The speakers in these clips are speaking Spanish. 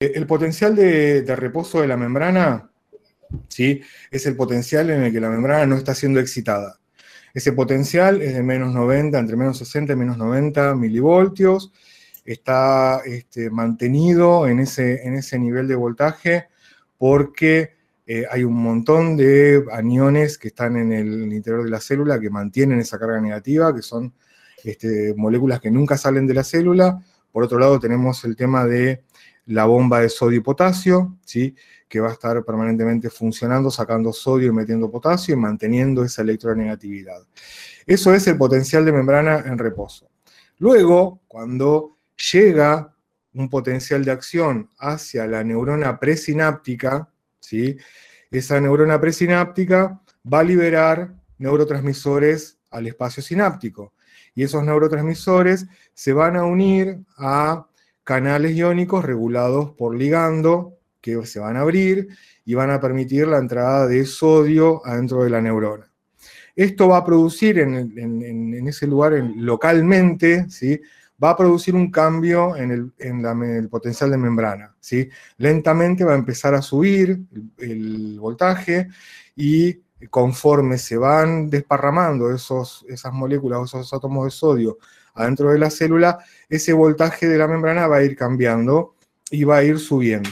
El potencial de, reposo de la membrana ¿sí? es el potencial en el que la membrana no está siendo excitada. Ese potencial es de menos 90, entre menos 60 y menos 90 milivoltios. Está este, mantenido en ese, en ese nivel de voltaje porque eh, hay un montón de aniones que están en el interior de la célula que mantienen esa carga negativa, que son este, moléculas que nunca salen de la célula. Por otro lado, tenemos el tema de la bomba de sodio y potasio, ¿sí? que va a estar permanentemente funcionando, sacando sodio y metiendo potasio y manteniendo esa electronegatividad. Eso es el potencial de membrana en reposo. Luego, cuando llega un potencial de acción hacia la neurona presináptica, ¿sí? esa neurona presináptica va a liberar neurotransmisores al espacio sináptico. Y esos neurotransmisores se van a unir a canales iónicos regulados por ligando que se van a abrir y van a permitir la entrada de sodio adentro de la neurona. Esto va a producir en, ese lugar localmente, ¿sí? va a producir un cambio en el, potencial de membrana. ¿sí? Lentamente va a empezar a subir el, voltaje y conforme se van desparramando esos, esas moléculas, esos átomos de sodio adentro de la célula, ese voltaje de la membrana va a ir cambiando y va a ir subiendo.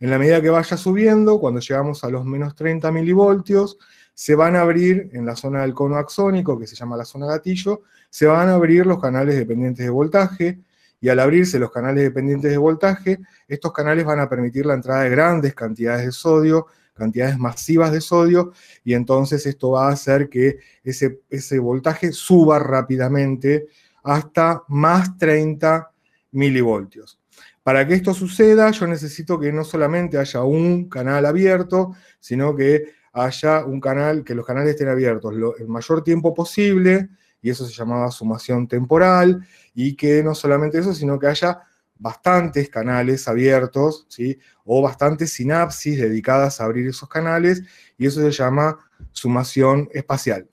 En la medida que vaya subiendo, cuando llegamos a los menos 30 milivoltios, se van a abrir en la zona del cono axónico, que se llama la zona gatillo, se van a abrir los canales dependientes de voltaje, y al abrirse los canales dependientes de voltaje, estos canales van a permitir la entrada de grandes cantidades de sodio, cantidades masivas de sodio, y entonces esto va a hacer que ese, ese voltaje suba rápidamente hasta más 30 milivoltios. Para que esto suceda, yo necesito que no solamente haya un canal abierto, sino que haya un canal, que los canales estén abiertos el mayor tiempo posible, y eso se llamaba sumación temporal, y que no solamente eso, sino que haya bastantes canales abiertos, ¿sí? o bastantes sinapsis dedicadas a abrir esos canales, y eso se llama sumación espacial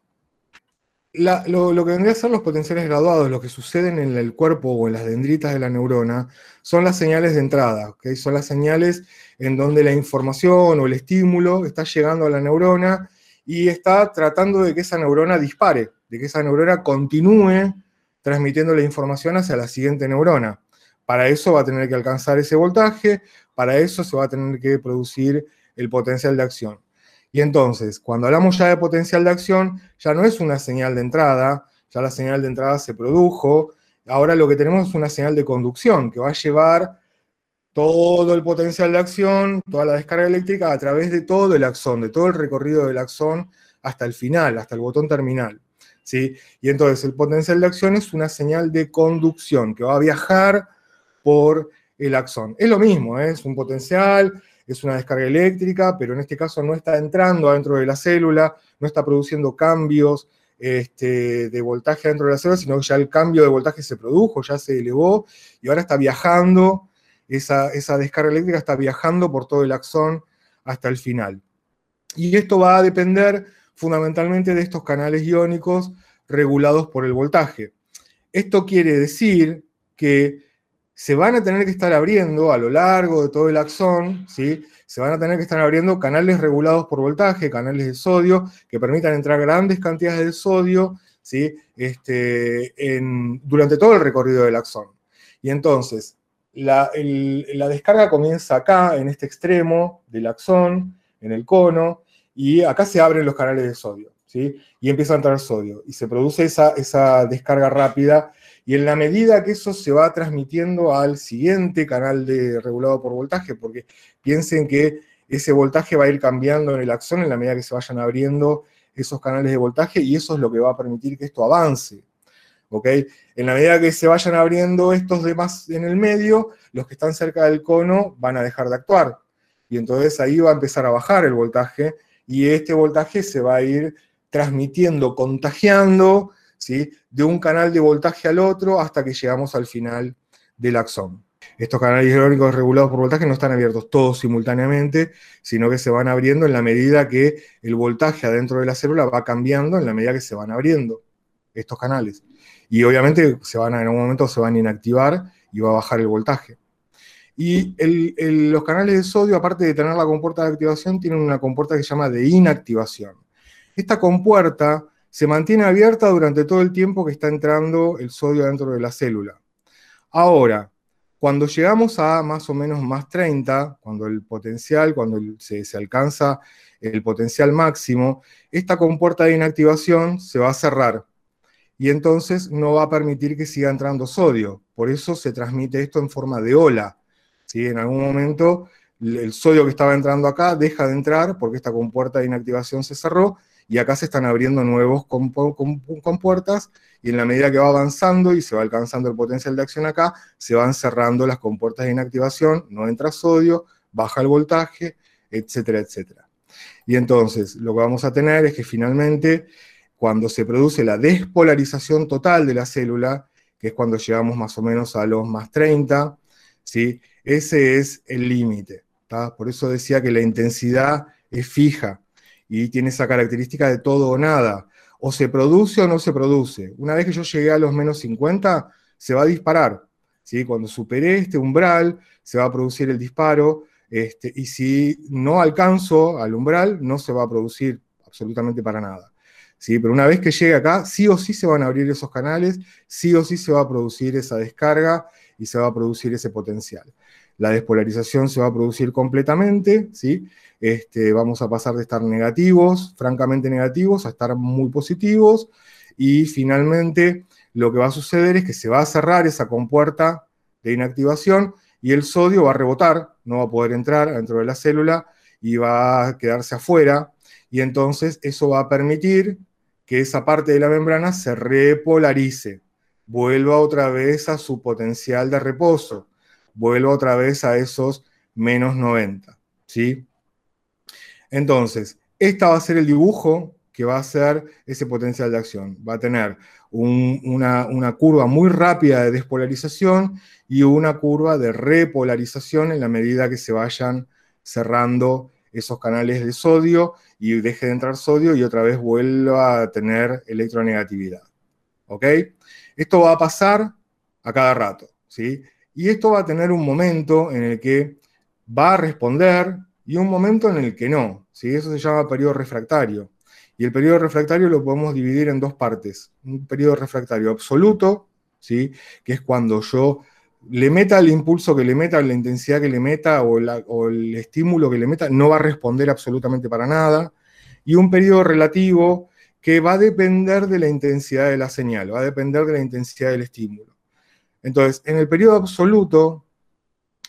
lo, que vendría a ser los potenciales graduados, lo que suceden en el cuerpo o en las dendritas de la neurona, son las señales de entrada, son las señales en donde la información o el estímulo está llegando a la neurona y está tratando de que esa neurona dispare, de que esa neurona continúe transmitiendo la información hacia la siguiente neurona. Para eso va a tener que alcanzar ese voltaje, para eso se va a tener que producir el potencial de acción. Y entonces, cuando hablamos ya de potencial de acción, ya no es una señal de entrada, ya la señal de entrada se produjo, ahora lo que tenemos es una señal de conducción que va a llevar todo el potencial de acción, toda la descarga eléctrica a través de todo el axón, de todo el recorrido del axón hasta el final, hasta el botón terminal. ¿sí? Y entonces el potencial de acción es una señal de conducción que va a viajar por el axón. Es lo mismo, ¿eh? es un potencial, es una descarga eléctrica, pero en este caso no está entrando adentro de la célula, no está produciendo cambios este, de voltaje dentro de la célula, sino que ya el cambio de voltaje se produjo, ya se elevó y ahora está viajando, esa, esa descarga eléctrica está viajando por todo el axón hasta el final. Y esto va a depender fundamentalmente de estos canales iónicos regulados por el voltaje. Esto quiere decir que se van a tener que estar abriendo a lo largo de todo el axón, ¿sí? se van a tener que estar abriendo canales regulados por voltaje, canales de sodio, que permitan entrar grandes cantidades de sodio ¿sí? este, durante todo el recorrido del axón. Y entonces, la, la, descarga comienza acá, en este extremo del axón, en el cono, y acá se abren los canales de sodio, ¿sí? y empieza a entrar sodio, y se produce esa, esa descarga rápida y en la medida que eso se va transmitiendo al siguiente canal de regulado por voltaje, porque piensen que ese voltaje va a ir cambiando en el axón en la medida que se vayan abriendo esos canales de voltaje y eso es lo que va a permitir que esto avance. ¿ok? En la medida que se vayan abriendo estos demás en el medio, los que están cerca del cono van a dejar de actuar. Y entonces ahí va a empezar a bajar el voltaje y este voltaje se va a ir transmitiendo, contagiando de un canal de voltaje al otro hasta que llegamos al final del axón. Estos canales iónicos regulados por voltaje no están abiertos todos simultáneamente, sino que se van abriendo en la medida que el voltaje adentro de la célula va cambiando, en la medida que se van abriendo estos canales. Y obviamente se van en un momento se van a inactivar y va a bajar el voltaje. Y los canales de sodio, aparte de tener la compuerta de activación, tienen una compuerta que se llama de inactivación. Esta compuerta se mantiene abierta durante todo el tiempo que está entrando el sodio dentro de la célula. Ahora, cuando llegamos a más o menos más 30, cuando el potencial, cuando se, alcanza el potencial máximo, esta compuerta de inactivación se va a cerrar y entonces no va a permitir que siga entrando sodio. Por eso se transmite esto en forma de ola. ¿sí? En algún momento el sodio que estaba entrando acá deja de entrar porque esta compuerta de inactivación se cerró y acá se están abriendo nuevos compuertas y en la medida que va avanzando y se va alcanzando el potencial de acción acá, se van cerrando las compuertas de inactivación, no entra sodio, baja el voltaje, etcétera, etcétera. Y entonces lo que vamos a tener es que finalmente cuando se produce la despolarización total de la célula, que es cuando llegamos más o menos a los más 30, ¿sí? ese es el límite. Por eso decía que la intensidad es fija y tiene esa característica de todo o nada. O se produce o no se produce. Una vez que yo llegué a los menos 50, se va a disparar. ¿sí? Cuando superé este umbral, se va a producir el disparo. Este, y si no alcanzo al umbral, no se va a producir absolutamente para nada. ¿sí? Pero una vez que llegue acá, sí o sí se van a abrir esos canales, sí o sí se va a producir esa descarga y se va a producir ese potencial. La despolarización se va a producir completamente, ¿sí? Este, vamos a pasar de estar negativos, francamente negativos, a estar muy positivos, y finalmente lo que va a suceder es que se va a cerrar esa compuerta de inactivación y el sodio va a rebotar, no va a poder entrar dentro de la célula y va a quedarse afuera, y entonces eso va a permitir que esa parte de la membrana se repolarice, vuelva otra vez a su potencial de reposo, vuelva otra vez a esos menos 90, ¿sí? Entonces, esta va a ser el dibujo que va a ser ese potencial de acción. Va a tener una, una, curva muy rápida de despolarización y una curva de repolarización en la medida que se vayan cerrando esos canales de sodio y deje de entrar sodio y otra vez vuelva a tener electronegatividad. ¿Ok? Esto va a pasar a cada rato, ¿sí? Y esto va a tener un momento en el que va a responder y un momento en el que no, ¿sí? Eso se llama periodo refractario. Y el periodo refractario lo podemos dividir en dos partes. Un periodo refractario absoluto, ¿sí? Que es cuando yo le meta el impulso que le meta, la intensidad que le meta o, el estímulo que le meta, no va a responder absolutamente para nada. Y un periodo relativo que va a depender de la intensidad de la señal, va a depender de la intensidad del estímulo. Entonces, en el periodo absoluto,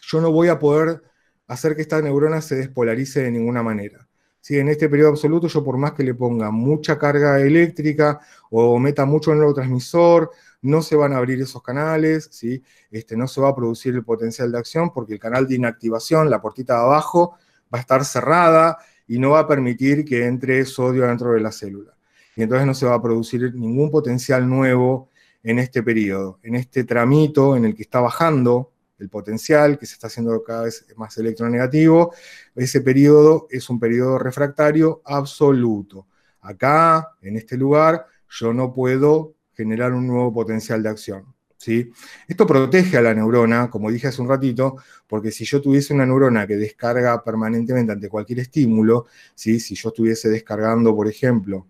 yo no voy a poder hacer que esta neurona se despolarice de ninguna manera. Si En este periodo absoluto, yo por más que le ponga mucha carga eléctrica o meta mucho neurotransmisor, no se van a abrir esos canales, ¿sí? este, no se va a producir el potencial de acción porque el canal de inactivación, la puertita de abajo, va a estar cerrada y no va a permitir que entre sodio dentro de la célula. Y entonces no se va a producir ningún potencial nuevo en este periodo, en este tramito en el que está bajando el potencial, que se está haciendo cada vez más electronegativo, ese periodo es un periodo refractario absoluto. Acá, en este lugar, yo no puedo generar un nuevo potencial de acción. ¿sí? Esto protege a la neurona, como dije hace un ratito, porque si yo tuviese una neurona que descarga permanentemente ante cualquier estímulo, ¿sí? si yo estuviese descargando, por ejemplo,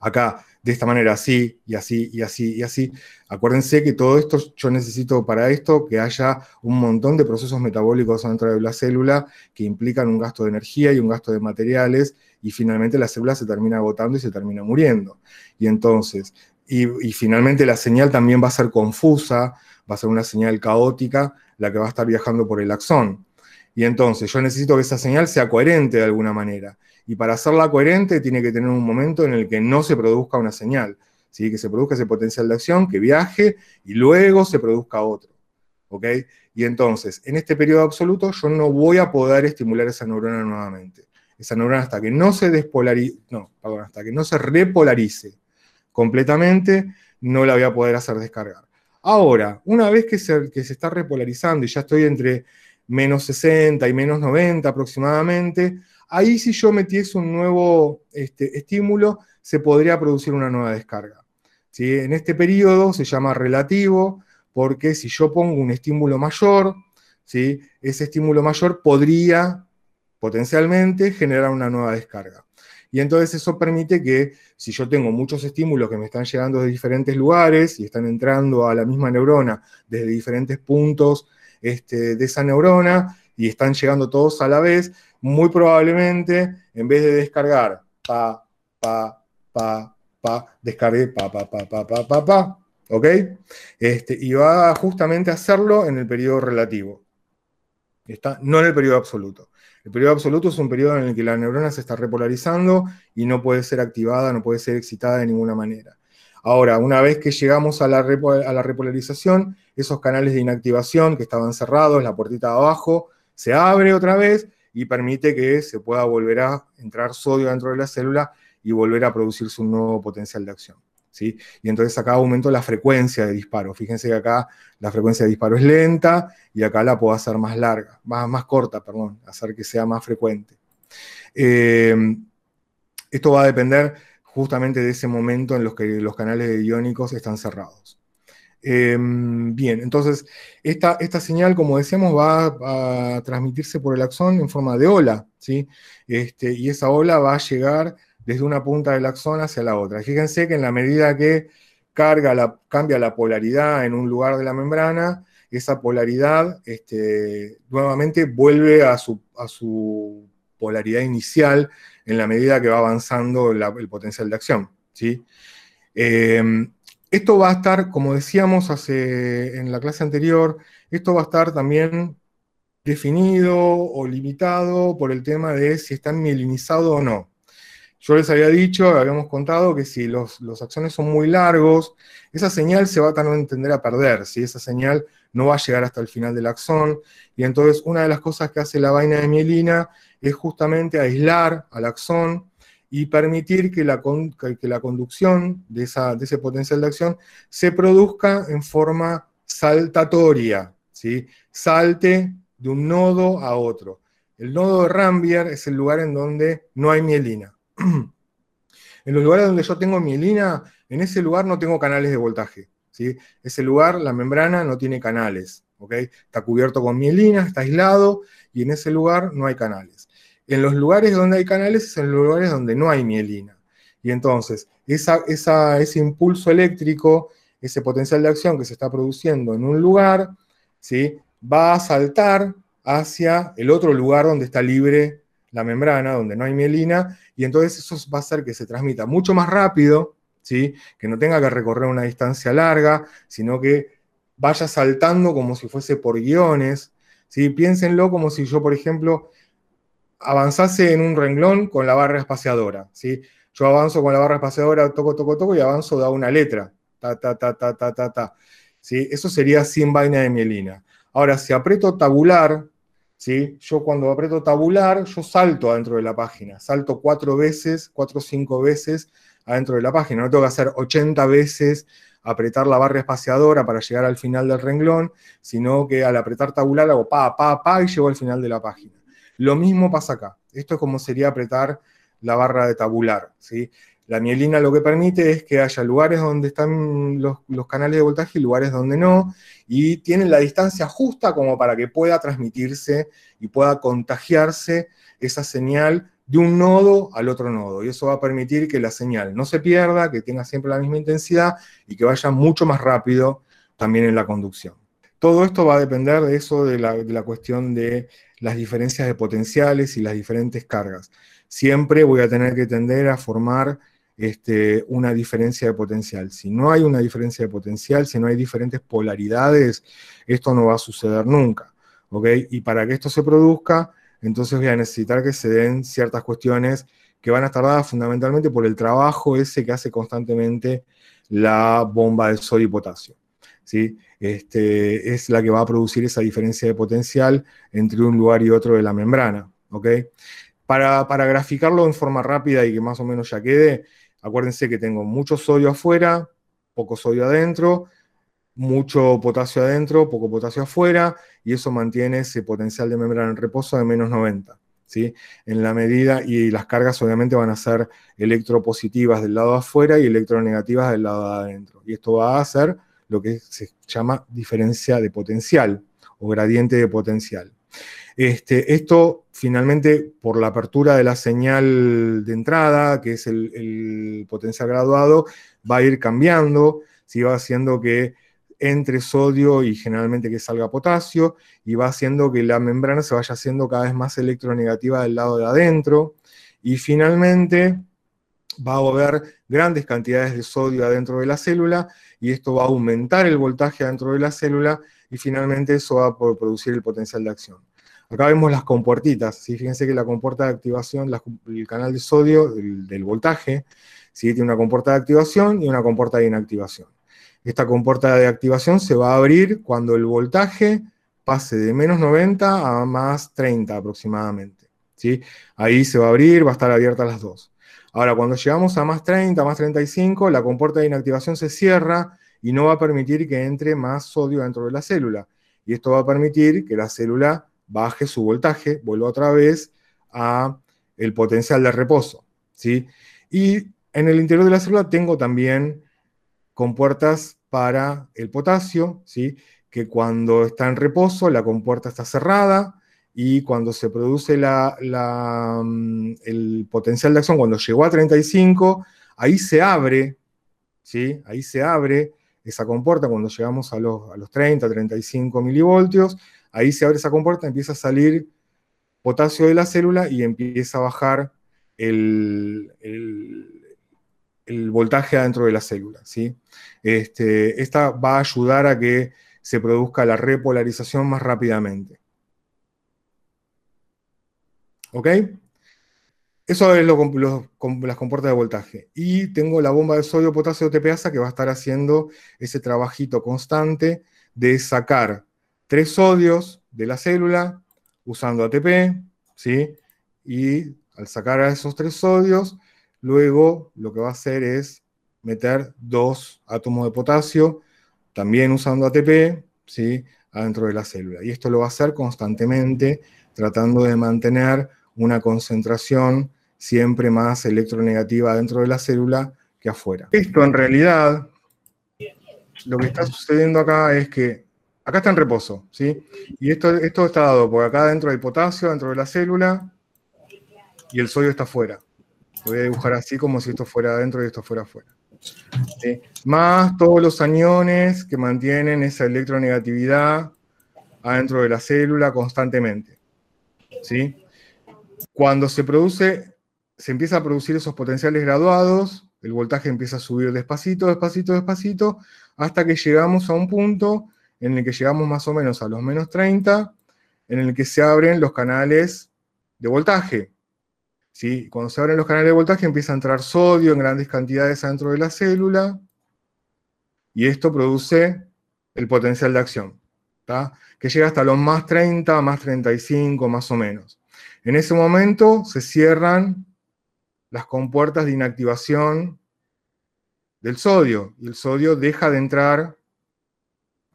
acá de esta manera así y así y así y así. Acuérdense que todo esto yo necesito para esto que haya un montón de procesos metabólicos dentro de la célula que implican un gasto de energía y un gasto de materiales y finalmente la célula se termina agotando y se termina muriendo. Y entonces, y, finalmente la señal también va a ser confusa, va a ser una señal caótica la que va a estar viajando por el axón. Y entonces yo necesito que esa señal sea coherente de alguna manera. Y para hacerla coherente tiene que tener un momento en el que no se produzca una señal, ¿sí? que se produzca ese potencial de acción, que viaje y luego se produzca otro. ¿ok? Y entonces, en este periodo absoluto yo no voy a poder estimular esa neurona nuevamente. Esa neurona hasta que no se despolarice, no, perdón, hasta que no se repolarice completamente, no la voy a poder hacer descargar. Ahora, una vez que se, que se está repolarizando y ya estoy entre menos 60 y menos 90 aproximadamente, ahí si yo metiese un nuevo este, estímulo, se podría producir una nueva descarga. ¿sí? En este periodo se llama relativo, porque si yo pongo un estímulo mayor, ¿sí? ese estímulo mayor podría potencialmente generar una nueva descarga. Y entonces eso permite que si yo tengo muchos estímulos que me están llegando de diferentes lugares y están entrando a la misma neurona desde diferentes puntos este, de esa neurona y están llegando todos a la vez, muy probablemente en vez de descargar pa, pa, pa, pa, descargue pa, pa, pa, pa, pa, pa, pa, ¿ok? Este, y va justamente a hacerlo en el periodo relativo, ¿está? no en el periodo absoluto. El periodo absoluto es un periodo en el que la neurona se está repolarizando y no puede ser activada, no puede ser excitada de ninguna manera. Ahora, una vez que llegamos a la, a la repolarización, esos canales de inactivación que estaban cerrados, la puertita de abajo, se abre otra vez y permite que se pueda volver a entrar sodio dentro de la célula y volver a producirse un nuevo potencial de acción. ¿sí? Y entonces acá aumento la frecuencia de disparo. Fíjense que acá la frecuencia de disparo es lenta y acá la puedo hacer más larga, más, más corta, perdón, hacer que sea más frecuente. Eh, esto va a depender justamente de ese momento en los que los canales iónicos están cerrados. Eh, bien, entonces esta, esta, señal, como decíamos, va a, transmitirse por el axón en forma de ola, ¿sí? Este, y esa ola va a llegar desde una punta del axón hacia la otra. Fíjense que en la medida que carga la, cambia la polaridad en un lugar de la membrana, esa polaridad este, nuevamente vuelve a su, a su, polaridad inicial en la medida que va avanzando el potencial de acción. ¿sí? Em, esto va a estar, como decíamos hace, en la clase anterior, esto va a estar también definido o limitado por el tema de si está mielinizado o no. Yo les había dicho, habíamos contado que si los, los axones son muy largos, esa señal se va a entender a perder, si esa señal no va a llegar hasta el final del axón, y entonces una de las cosas que hace la vaina de mielina es justamente aislar al axón y permitir que la, que la conducción de, esa, de ese potencial de acción se produzca en forma saltatoria, ¿sí? salte de un nodo a otro. El nodo de Rambier es el lugar en donde no hay mielina. en los lugares donde yo tengo mielina, en ese lugar no tengo canales de voltaje. ¿sí? Ese lugar, la membrana, no tiene canales. Está cubierto con mielina, está aislado, y en ese lugar no hay canales. En los lugares donde hay canales es en los lugares donde no hay mielina. Y entonces, ese impulso eléctrico, ese potencial de acción que se está produciendo en un lugar, ¿sí? va a saltar hacia el otro lugar donde está libre la membrana, donde no hay mielina, y entonces eso va a hacer que se transmita mucho más rápido, ¿sí? que no tenga que recorrer una distancia larga, sino que vaya saltando como si fuese por guiones. ¿sí? Piénsenlo como si yo, por ejemplo, avanzase en un renglón con la barra espaciadora. ¿sí? Yo avanzo con la barra espaciadora, toco, toco, toco, y avanzo da una letra. Ta, ta, ta, ta, ta, ta, ta. ¿sí? Eso sería sin vaina de mielina. Ahora, si aprieto tabular, yo cuando aprieto tabular, yo salto adentro de la página, salto cuatro veces, cuatro o cinco veces adentro de la página. No tengo que hacer 80 veces apretar la barra espaciadora para llegar al final del renglón, sino que al apretar tabular hago pa, pa, pa y llego al final de la página. Lo mismo pasa acá. Esto es como sería apretar la barra de tabular. La mielina lo que permite es que haya lugares donde están los, canales de voltaje y lugares donde no, y tienen la distancia justa como para que pueda transmitirse y pueda contagiarse esa señal de un nodo al otro nodo. Y eso va a permitir que la señal no se pierda, que tenga siempre la misma intensidad y que vaya mucho más rápido también en la conducción. Todo esto va a depender de eso, de la cuestión de las diferencias de potenciales y las diferentes cargas. Siempre voy a tener que tender a formar este, una diferencia de potencial. Si no hay una diferencia de potencial, si no hay diferentes polaridades, esto no va a suceder nunca. Y para que esto se produzca, entonces voy a necesitar que se den ciertas cuestiones que van a estar dadas fundamentalmente por el trabajo ese que hace constantemente la bomba de sodio y potasio. Este, es la que va a producir esa diferencia de potencial entre un lugar y otro de la membrana. Para, graficarlo en forma rápida y que más o menos ya quede, Acuérdense que tengo mucho sodio afuera, poco sodio adentro, mucho potasio adentro, poco potasio afuera, y eso mantiene ese potencial de membrana en reposo de menos 90. ¿sí? En la medida, y las cargas obviamente van a ser electropositivas del lado afuera y electronegativas del lado de adentro. Y esto va a hacer lo que se llama diferencia de potencial, o gradiente de potencial. Este, esto finalmente por la apertura de la señal de entrada, que es el, potencial graduado, va a ir cambiando, si va haciendo que entre sodio y generalmente que salga potasio, y va haciendo que la membrana se vaya haciendo cada vez más electronegativa del lado de adentro, y finalmente va a haber grandes cantidades de sodio adentro de la célula, y esto va a aumentar el voltaje adentro de la célula, y finalmente eso va a producir el potencial de acción. Acá vemos las compuertitas, fíjense que la compuerta de activación, el canal de sodio del, voltaje, tiene una compuerta de activación y una compuerta de inactivación. Esta compuerta de activación se va a abrir cuando el voltaje pase de menos 90 a más 30 aproximadamente. ¿sí? Ahí se va a abrir, va a estar abierta las dos. Ahora, cuando llegamos a más 30, más 35, la compuerta de inactivación se cierra y no va a permitir que entre más sodio dentro de la célula. Y esto va a permitir que la célula baje su voltaje, vuelva otra vez a el potencial de reposo. ¿sí? Y en el interior de la célula tengo también compuertas para el potasio, ¿sí? que cuando está en reposo la compuerta está cerrada y cuando se produce mm, el potencial de acción, cuando llegó a 35, ahí se abre, ¿sí? ahí se abre esa compuerta cuando llegamos a los, a los 30, 35 milivoltios, Ahí se abre esa compuerta, empieza a salir potasio de la célula y empieza a bajar el, voltaje adentro de la célula. ¿sí? Este, esta va a ayudar a que se produzca la repolarización más rápidamente. ¿Ok? Eso es lo, las compuertas de voltaje. Y tengo la bomba de sodio potasio TPasa que va a estar haciendo ese trabajito constante de sacar tres sodios de la célula usando ATP, ¿sí? Y al sacar a esos tres sodios, luego lo que va a hacer es meter dos átomos de potasio, también usando ATP, ¿sí? adentro de la célula. Y esto lo va a hacer constantemente, tratando de mantener una concentración siempre más electronegativa dentro de la célula que afuera. Esto en realidad, lo que está sucediendo acá es que acá está en reposo, ¿sí? Y esto, esto está dado porque acá dentro hay potasio, dentro de la célula, y el sodio está afuera. Lo voy a dibujar así como si esto fuera adentro y esto fuera afuera. Más todos los aniones que mantienen esa electronegatividad adentro de la célula constantemente. ¿sí? Cuando se produce, se empieza a producir esos potenciales graduados, el voltaje empieza a subir despacito, despacito, despacito, hasta que llegamos a un punto en el que llegamos más o menos a los menos 30, en el que se abren los canales de voltaje. ¿sí? Cuando se abren los canales de voltaje empieza a entrar sodio en grandes cantidades dentro de la célula, y esto produce el potencial de acción, que llega hasta los más 30, más 35, más o menos. En ese momento se cierran las compuertas de inactivación del sodio, y el sodio deja de entrar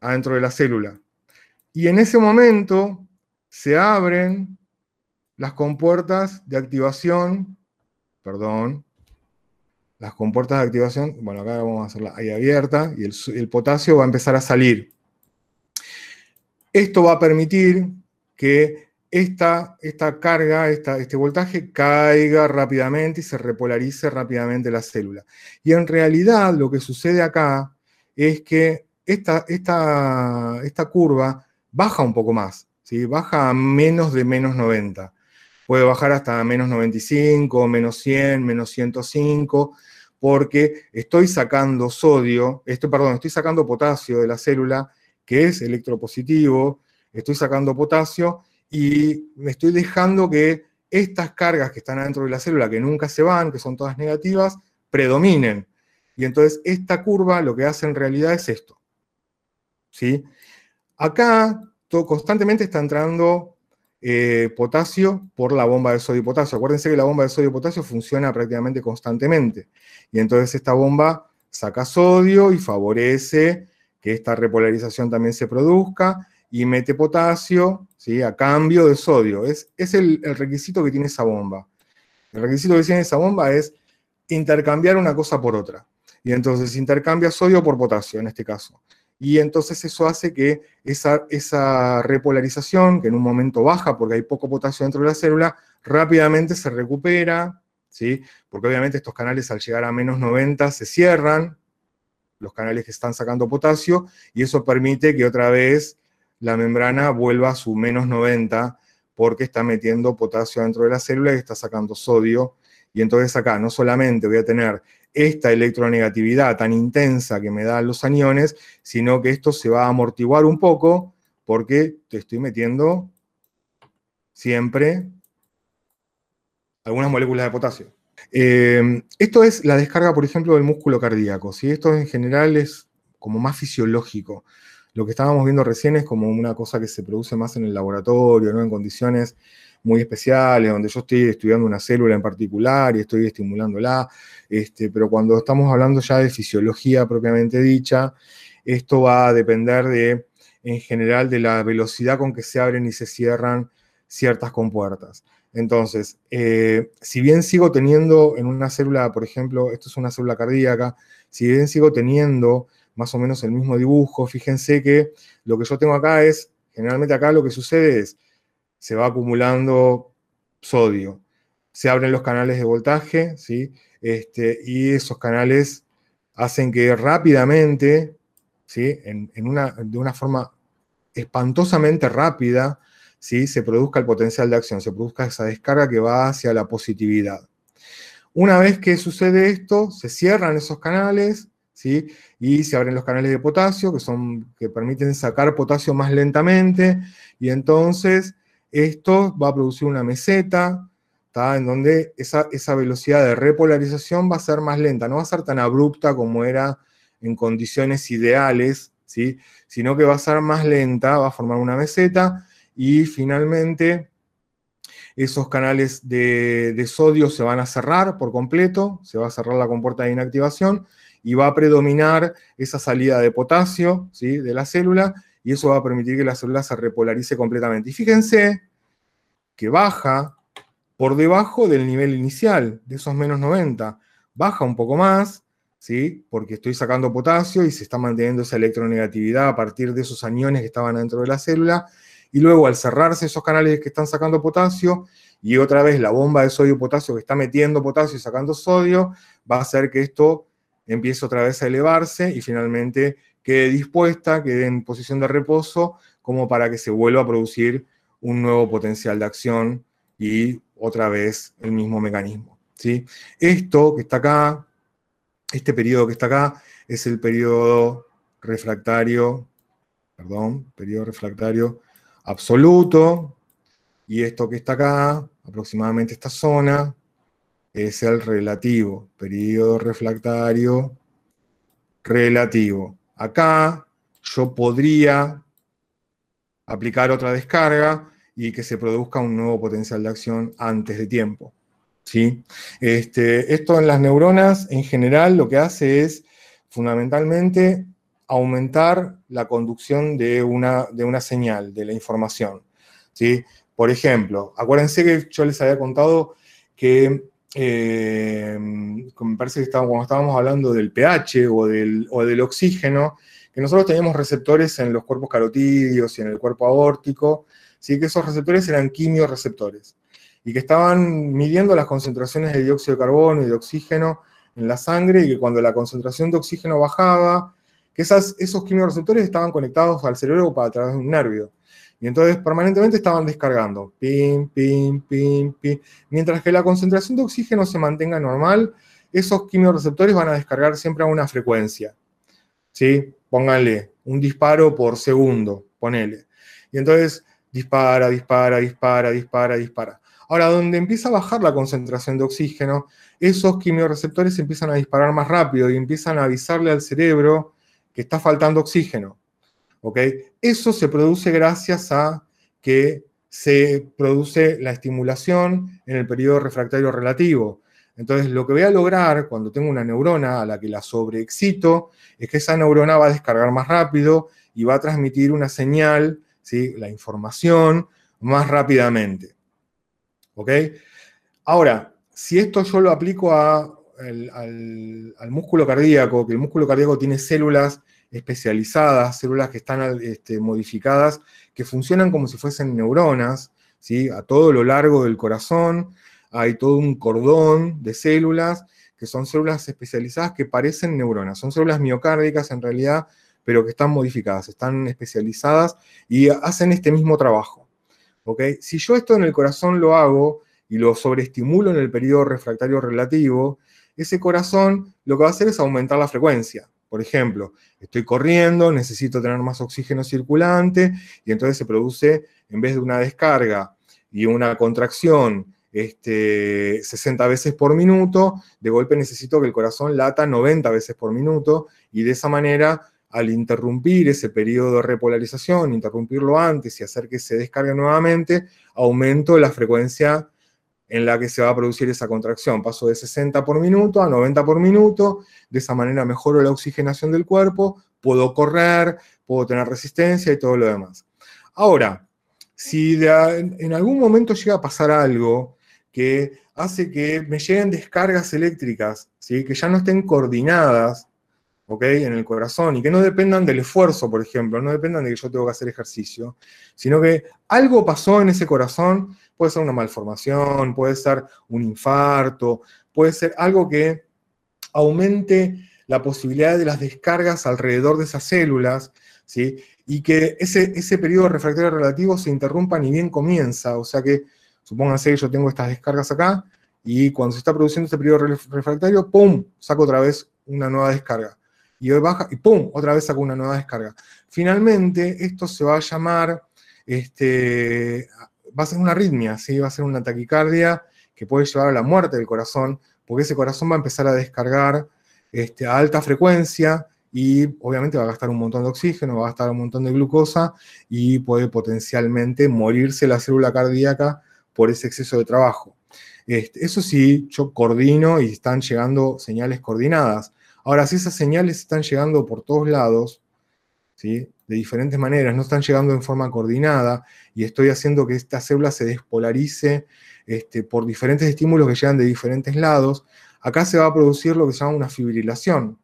adentro de la célula. Y en ese momento se abren las compuertas de activación, perdón, las compuertas de activación, bueno, acá vamos a hacerla ahí abierta, y el, potasio va a empezar a salir. Esto va a permitir que esta, esta carga, esta, este voltaje caiga rápidamente y se repolarice rápidamente la célula. Y en realidad lo que sucede acá es que esta, esta, curva baja un poco más, ¿sí? baja a menos de menos 90. Puede bajar hasta menos 95, menos 100, menos 105, porque estoy sacando sodio, esto, perdón, estoy sacando potasio de la célula, que es electropositivo, estoy sacando potasio y me estoy dejando que estas cargas que están dentro de la célula, que nunca se van, que son todas negativas, predominen. Y entonces esta curva lo que hace en realidad es esto. ¿sí? Acá todo, constantemente está entrando eh, potasio por la bomba de sodio y potasio. Acuérdense que la bomba de sodio y potasio funciona prácticamente constantemente. Y entonces esta bomba saca sodio y favorece que esta repolarización también se produzca y mete potasio ¿sí? a cambio de sodio. Es, es el, el, requisito que tiene esa bomba. El requisito que tiene esa bomba es intercambiar una cosa por otra. Y entonces intercambia sodio por potasio en este caso y entonces eso hace que esa, esa repolarización, que en un momento baja porque hay poco potasio dentro de la célula, rápidamente se recupera, ¿sí? porque obviamente estos canales al llegar a menos 90 se cierran, los canales que están sacando potasio, y eso permite que otra vez la membrana vuelva a su menos 90 porque está metiendo potasio dentro de la célula y está sacando sodio. Y entonces acá no solamente voy a tener esta electronegatividad tan intensa que me dan los aniones, sino que esto se va a amortiguar un poco porque te estoy metiendo siempre algunas moléculas de potasio. Eh, esto es la descarga, por ejemplo, del músculo cardíaco. ¿sí? Esto en general es como más fisiológico. Lo que estábamos viendo recién es como una cosa que se produce más en el laboratorio, ¿no? en condiciones muy especiales, donde yo estoy estudiando una célula en particular y estoy estimulándola, este, pero cuando estamos hablando ya de fisiología propiamente dicha, esto va a depender de, en general, de la velocidad con que se abren y se cierran ciertas compuertas. Entonces, eh, si bien sigo teniendo en una célula, por ejemplo, esto es una célula cardíaca, si bien sigo teniendo más o menos el mismo dibujo, fíjense que lo que yo tengo acá es, generalmente acá lo que sucede es, se va acumulando sodio, se abren los canales de voltaje, ¿sí? Este, y esos canales hacen que rápidamente, ¿sí? En, una, de una forma espantosamente rápida, ¿sí? se produzca el potencial de acción, se produzca esa descarga que va hacia la positividad. Una vez que sucede esto, se cierran esos canales, y se abren los canales de potasio, que, son, que permiten sacar potasio más lentamente, y entonces esto va a producir una meseta, en donde esa, esa velocidad de repolarización va a ser más lenta, no va a ser tan abrupta como era en condiciones ideales, ¿sí? sino que va a ser más lenta, va a formar una meseta, y finalmente esos canales de, de, sodio se van a cerrar por completo, se va a cerrar la compuerta de inactivación, y va a predominar esa salida de potasio ¿sí? de la célula y eso va a permitir que la célula se repolarice completamente. Y fíjense que baja por debajo del nivel inicial, de esos menos 90. Baja un poco más, ¿sí? porque estoy sacando potasio y se está manteniendo esa electronegatividad a partir de esos aniones que estaban dentro de la célula. Y luego al cerrarse esos canales que están sacando potasio, y otra vez la bomba de sodio-potasio que está metiendo potasio y sacando sodio, va a hacer que esto empieza otra vez a elevarse y finalmente quede dispuesta, quede en posición de reposo, como para que se vuelva a producir un nuevo potencial de acción y otra vez el mismo mecanismo. ¿sí? Esto que está acá, este periodo que está acá, es el periodo refractario, perdón, periodo refractario absoluto, y esto que está acá, aproximadamente esta zona, es el relativo, periodo refractario relativo. Acá yo podría aplicar otra descarga y que se produzca un nuevo potencial de acción antes de tiempo. ¿sí? Este, esto en las neuronas en general lo que hace es fundamentalmente aumentar la conducción de una, de una señal, de la información. ¿sí? Por ejemplo, acuérdense que yo les había contado que eh, me parece que estábamos, cuando estábamos hablando del pH o del, oxígeno, que nosotros teníamos receptores en los cuerpos carotídeos y en el cuerpo aórtico, ¿sí? que esos receptores eran quimioreceptores y que estaban midiendo las concentraciones de dióxido de carbono y de oxígeno en la sangre y que cuando la concentración de oxígeno bajaba, que esas, esos quimioreceptores estaban conectados al cerebro para a través de un nervio. Y entonces permanentemente estaban descargando, pim, pim, pim, pim. Mientras que la concentración de oxígeno se mantenga normal, esos quimioreceptores van a descargar siempre a una frecuencia. ¿Sí? Pónganle un disparo por segundo, ponele. Y entonces dispara, dispara, dispara, dispara, dispara. Ahora, donde empieza a bajar la concentración de oxígeno, esos quimioreceptores empiezan a disparar más rápido y empiezan a avisarle al cerebro que está faltando oxígeno. Eso se produce gracias a que se produce la estimulación en el periodo refractario relativo. Entonces, lo que voy a lograr cuando tengo una neurona a la que la sobreexcito es que esa neurona va a descargar más rápido y va a transmitir una señal, ¿sí? la información, más rápidamente. ¿Ok? Ahora, si esto yo lo aplico al músculo cardíaco, que el músculo cardíaco tiene células especializadas, células que están este, modificadas, que funcionan como si fuesen neuronas, ¿sí? a todo lo largo del corazón, hay todo un cordón de células, que son células especializadas que parecen neuronas, son células miocárdicas en realidad, pero que están modificadas, están especializadas y hacen este mismo trabajo. Si yo esto en el corazón lo hago y lo sobreestimulo en el periodo refractario relativo, ese corazón lo que va a hacer es aumentar la frecuencia. Por ejemplo, estoy corriendo, necesito tener más oxígeno circulante y entonces se produce, en vez de una descarga y una contracción este, 60 veces por minuto, de golpe necesito que el corazón lata 90 veces por minuto y de esa manera al interrumpir ese periodo de repolarización, interrumpirlo antes y hacer que se descargue nuevamente, aumento la frecuencia en la que se va a producir esa contracción. Paso de 60 por minuto a 90 por minuto, de esa manera mejoro la oxigenación del cuerpo, puedo correr, puedo tener resistencia y todo lo demás. Ahora, si en algún momento llega a pasar algo que hace que me lleguen descargas eléctricas, ¿sí? que ya no estén coordinadas, en el corazón y que no dependan del esfuerzo, por ejemplo, no dependan de que yo tengo que hacer ejercicio, sino que algo pasó en ese corazón, puede ser una malformación, puede ser un infarto, puede ser algo que aumente la posibilidad de las descargas alrededor de esas células, ¿sí? y que ese, ese periodo refractario relativo se interrumpa ni bien comienza, o sea que supónganse que yo tengo estas descargas acá, y cuando se está produciendo este periodo refractario, ¡pum!, saco otra vez una nueva descarga y hoy baja y ¡pum! Otra vez saco una nueva descarga. Finalmente, esto se va a llamar, este, va a ser una arritmia, ¿sí? va a ser una taquicardia que puede llevar a la muerte del corazón, porque ese corazón va a empezar a descargar este, a alta frecuencia y obviamente va a gastar un montón de oxígeno, va a gastar un montón de glucosa y puede potencialmente morirse la célula cardíaca por ese exceso de trabajo. Este, eso sí, yo coordino y están llegando señales coordinadas. Ahora, si esas señales están llegando por todos lados, de diferentes maneras, no están llegando en forma coordinada, y estoy haciendo que esta célula se despolarice este, por diferentes estímulos que llegan de diferentes lados, acá se va a producir lo que se llama una fibrilación.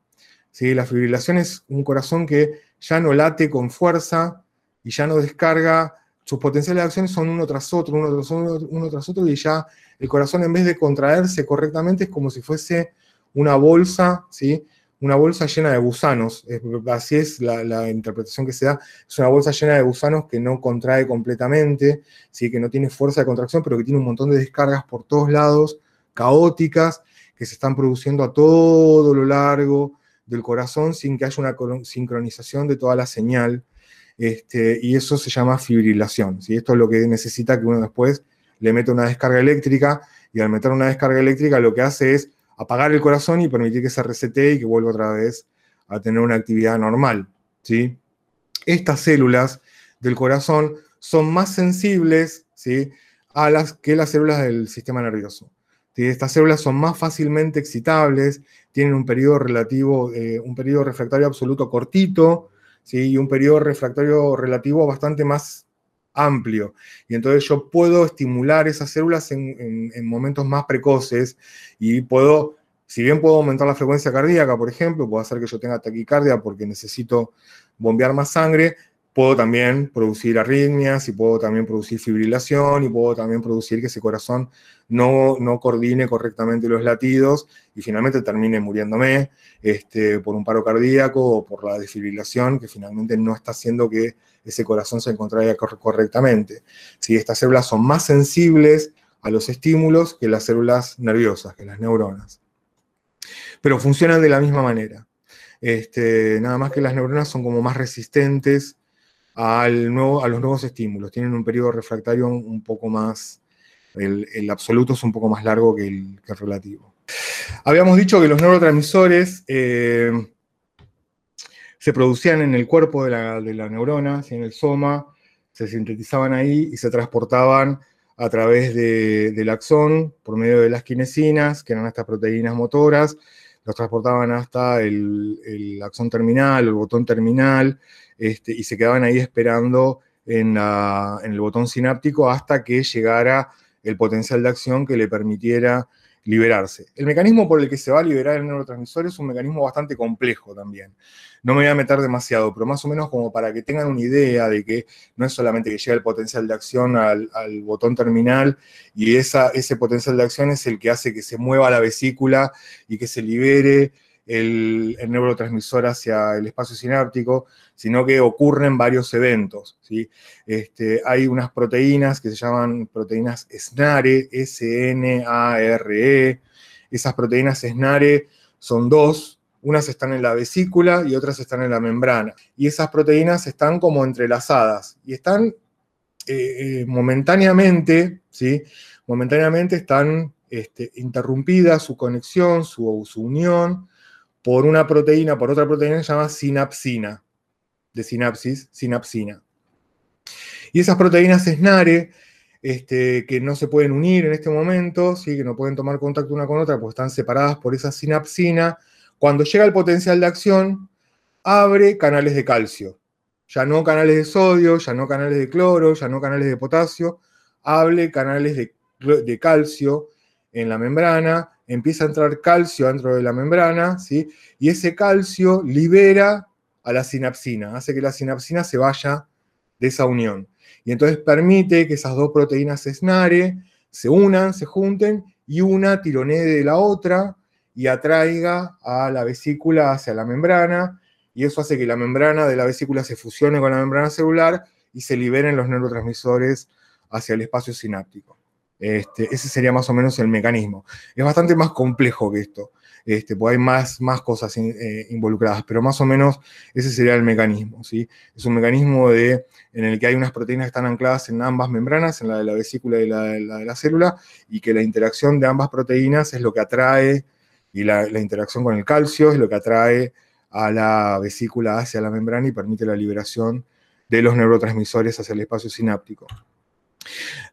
¿sí? La fibrilación es un corazón que ya no late con fuerza y ya no descarga, sus potenciales de acción son uno tras otro, uno tras otro, uno tras otro, y ya el corazón en vez de contraerse correctamente es como si fuese una bolsa, ¿sí? Una bolsa llena de gusanos, así es la, interpretación que se da, es una bolsa llena de gusanos que no contrae completamente, ¿sí? que no tiene fuerza de contracción, pero que tiene un montón de descargas por todos lados, caóticas, que se están produciendo a todo lo largo del corazón sin que haya una sincronización de toda la señal, este, y eso se llama fibrilación. ¿sí? Esto es lo que necesita que uno después le meta una descarga eléctrica, y al meter una descarga eléctrica lo que hace es apagar el corazón y permitir que se resete y que vuelva otra vez a tener una actividad normal. ¿sí? Estas células del corazón son más sensibles ¿sí? a las que las células del sistema nervioso. Estas células son más fácilmente excitables, tienen un periodo relativo, eh, un periodo refractario absoluto cortito, ¿sí? y un periodo refractario relativo bastante más amplio. Y entonces yo puedo estimular esas células en, momentos más precoces y puedo, si bien puedo aumentar la frecuencia cardíaca, por ejemplo, puedo hacer que yo tenga taquicardia porque necesito bombear más sangre, puedo también producir arritmias y puedo también producir fibrilación y puedo también producir que ese corazón no, no coordine correctamente los latidos y finalmente termine muriéndome este, por un paro cardíaco o por la desfibrilación que finalmente no está haciendo que ese corazón se encontrara correctamente. Si estas células son más sensibles a los estímulos que las células nerviosas, que las neuronas. Pero funcionan de la misma manera. Este, nada más que las neuronas son como más resistentes al nuevo, a los nuevos estímulos. Tienen un periodo refractario un poco más, el, absoluto es un poco más largo que el, relativo. Habíamos dicho que los neurotransmisores eh, se producían en el cuerpo de la, de la neurona, en el soma, se sintetizaban ahí y se transportaban a través del axón por medio de las quinesinas, que eran estas proteínas motoras, los transportaban hasta el, axón terminal, el botón terminal, este, y se quedaban ahí esperando en, el botón sináptico hasta que llegara el potencial de acción que le permitiera liberarse. El mecanismo por el que se va a liberar el neurotransmisor es un mecanismo bastante complejo también. No me voy a meter demasiado, pero más o menos como para que tengan una idea de que no es solamente que llega el potencial de acción al, botón terminal y esa, ese potencial de acción es el que hace que se mueva la vesícula y que se libere el, neurotransmisor hacia el espacio sináptico, sino que ocurren varios eventos. Este, hay unas proteínas que se llaman proteínas SNARE, S-N-A-R-E. Esas proteínas SNARE son dos, unas están en la vesícula y otras están en la membrana. Y esas proteínas están como entrelazadas y están eh, eh, momentáneamente, ¿sí? Momentáneamente están este, interrumpidas su conexión, su unión, por una proteína, por otra proteína que se llama sinapsina, de sinapsis, sinapsina. Y esas proteínas SNARE, este, que no se pueden unir en este momento, ¿sí? que no pueden tomar contacto una con otra, porque están separadas por esa sinapsina, cuando llega el potencial de acción, abre canales de calcio. Ya no canales de sodio, ya no canales de cloro, ya no canales de potasio, abre canales de calcio en la membrana, empieza a entrar calcio dentro de la membrana, ¿sí? y ese calcio libera a la sinapsina, hace que la sinapsina se vaya de esa unión. Y entonces permite que esas dos proteínas SNARE se unan, se junten, y una tironee de la otra y atraiga a la vesícula hacia la membrana, y eso hace que la membrana de la vesícula se fusione con la membrana celular y se liberen los neurotransmisores hacia el espacio sináptico. Este, ese sería más o menos el mecanismo. Es bastante más complejo que esto, este, porque hay más, más cosas eh, involucradas, pero más o menos ese sería el mecanismo. ¿sí? Es un mecanismo de, en el que hay unas proteínas que están ancladas en ambas membranas, en la de la vesícula y la de la, célula, y que la interacción de ambas proteínas es lo que atrae, y la, la interacción con el calcio es lo que atrae a la vesícula hacia la membrana y permite la liberación de los neurotransmisores hacia el espacio sináptico.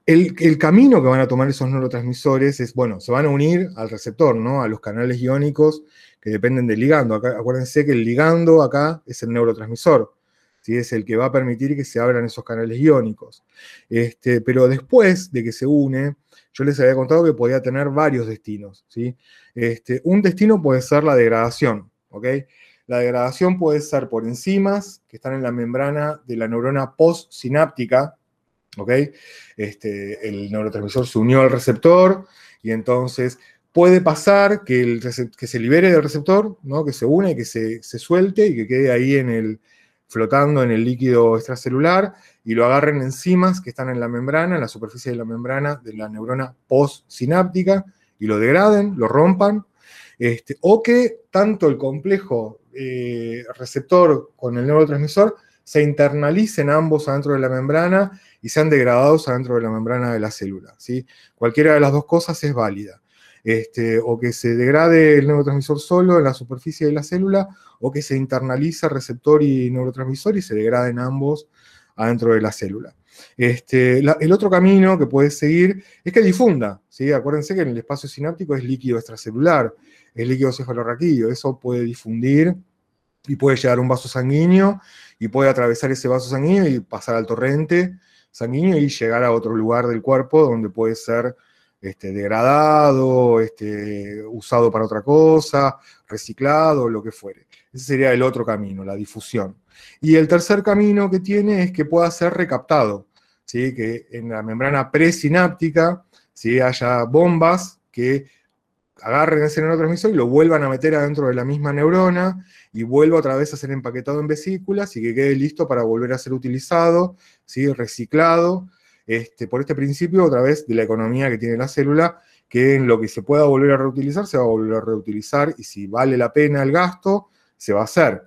El, camino que van a tomar esos neurotransmisores es, bueno, se van a unir al receptor, ¿no? A los canales iónicos que dependen del ligando. acuérdense que el ligando acá es el neurotransmisor, ¿sí? Es el que va a permitir que se abran esos canales iónicos. Este, pero después de que se une, yo les había contado que podía tener varios destinos, ¿sí? Este, un destino puede ser la degradación, ¿ok? La degradación puede ser por enzimas que están en la membrana de la neurona postsináptica, ¿ok? Este, el neurotransmisor se unió al receptor y entonces puede pasar que, el que se libere del receptor, ¿no? que se une, que se, suelte y que quede ahí en el, flotando en el líquido extracelular y lo agarren enzimas que están en la membrana, en la superficie de la membrana de la neurona postsináptica y lo degraden, lo rompan, este, o que tanto el complejo eh, receptor con el neurotransmisor se internalicen ambos adentro de la membrana y sean degradados adentro de la membrana de la célula. ¿sí? Cualquiera de las dos cosas es válida. Este, o que se degrade el neurotransmisor solo en la superficie de la célula, o que se internaliza receptor y neurotransmisor y se degraden ambos adentro de la célula. Este, el otro camino que puede seguir es que difunda. ¿sí? Acuérdense que en el espacio sináptico es líquido extracelular, es líquido cefalorraquídeo, eso puede difundir y puede llegar un vaso sanguíneo y puede atravesar ese vaso sanguíneo y pasar al torrente sanguíneo y llegar a otro lugar del cuerpo donde puede ser este, degradado, este, usado para otra cosa, reciclado, lo que fuere. Ese sería el otro camino, la difusión. Y el tercer camino que tiene es que pueda ser recaptado, ¿sí? que en la membrana presináptica ¿sí? haya bombas que agarren ese neurotransmisor y lo vuelvan a meter adentro de la misma neurona y vuelva otra vez a ser empaquetado en vesículas y que quede listo para volver a ser utilizado, ¿sí? reciclado, este, por este principio otra vez de la economía que tiene la célula, que en lo que se pueda volver a reutilizar, se va a volver a reutilizar y si vale la pena el gasto, se va a hacer.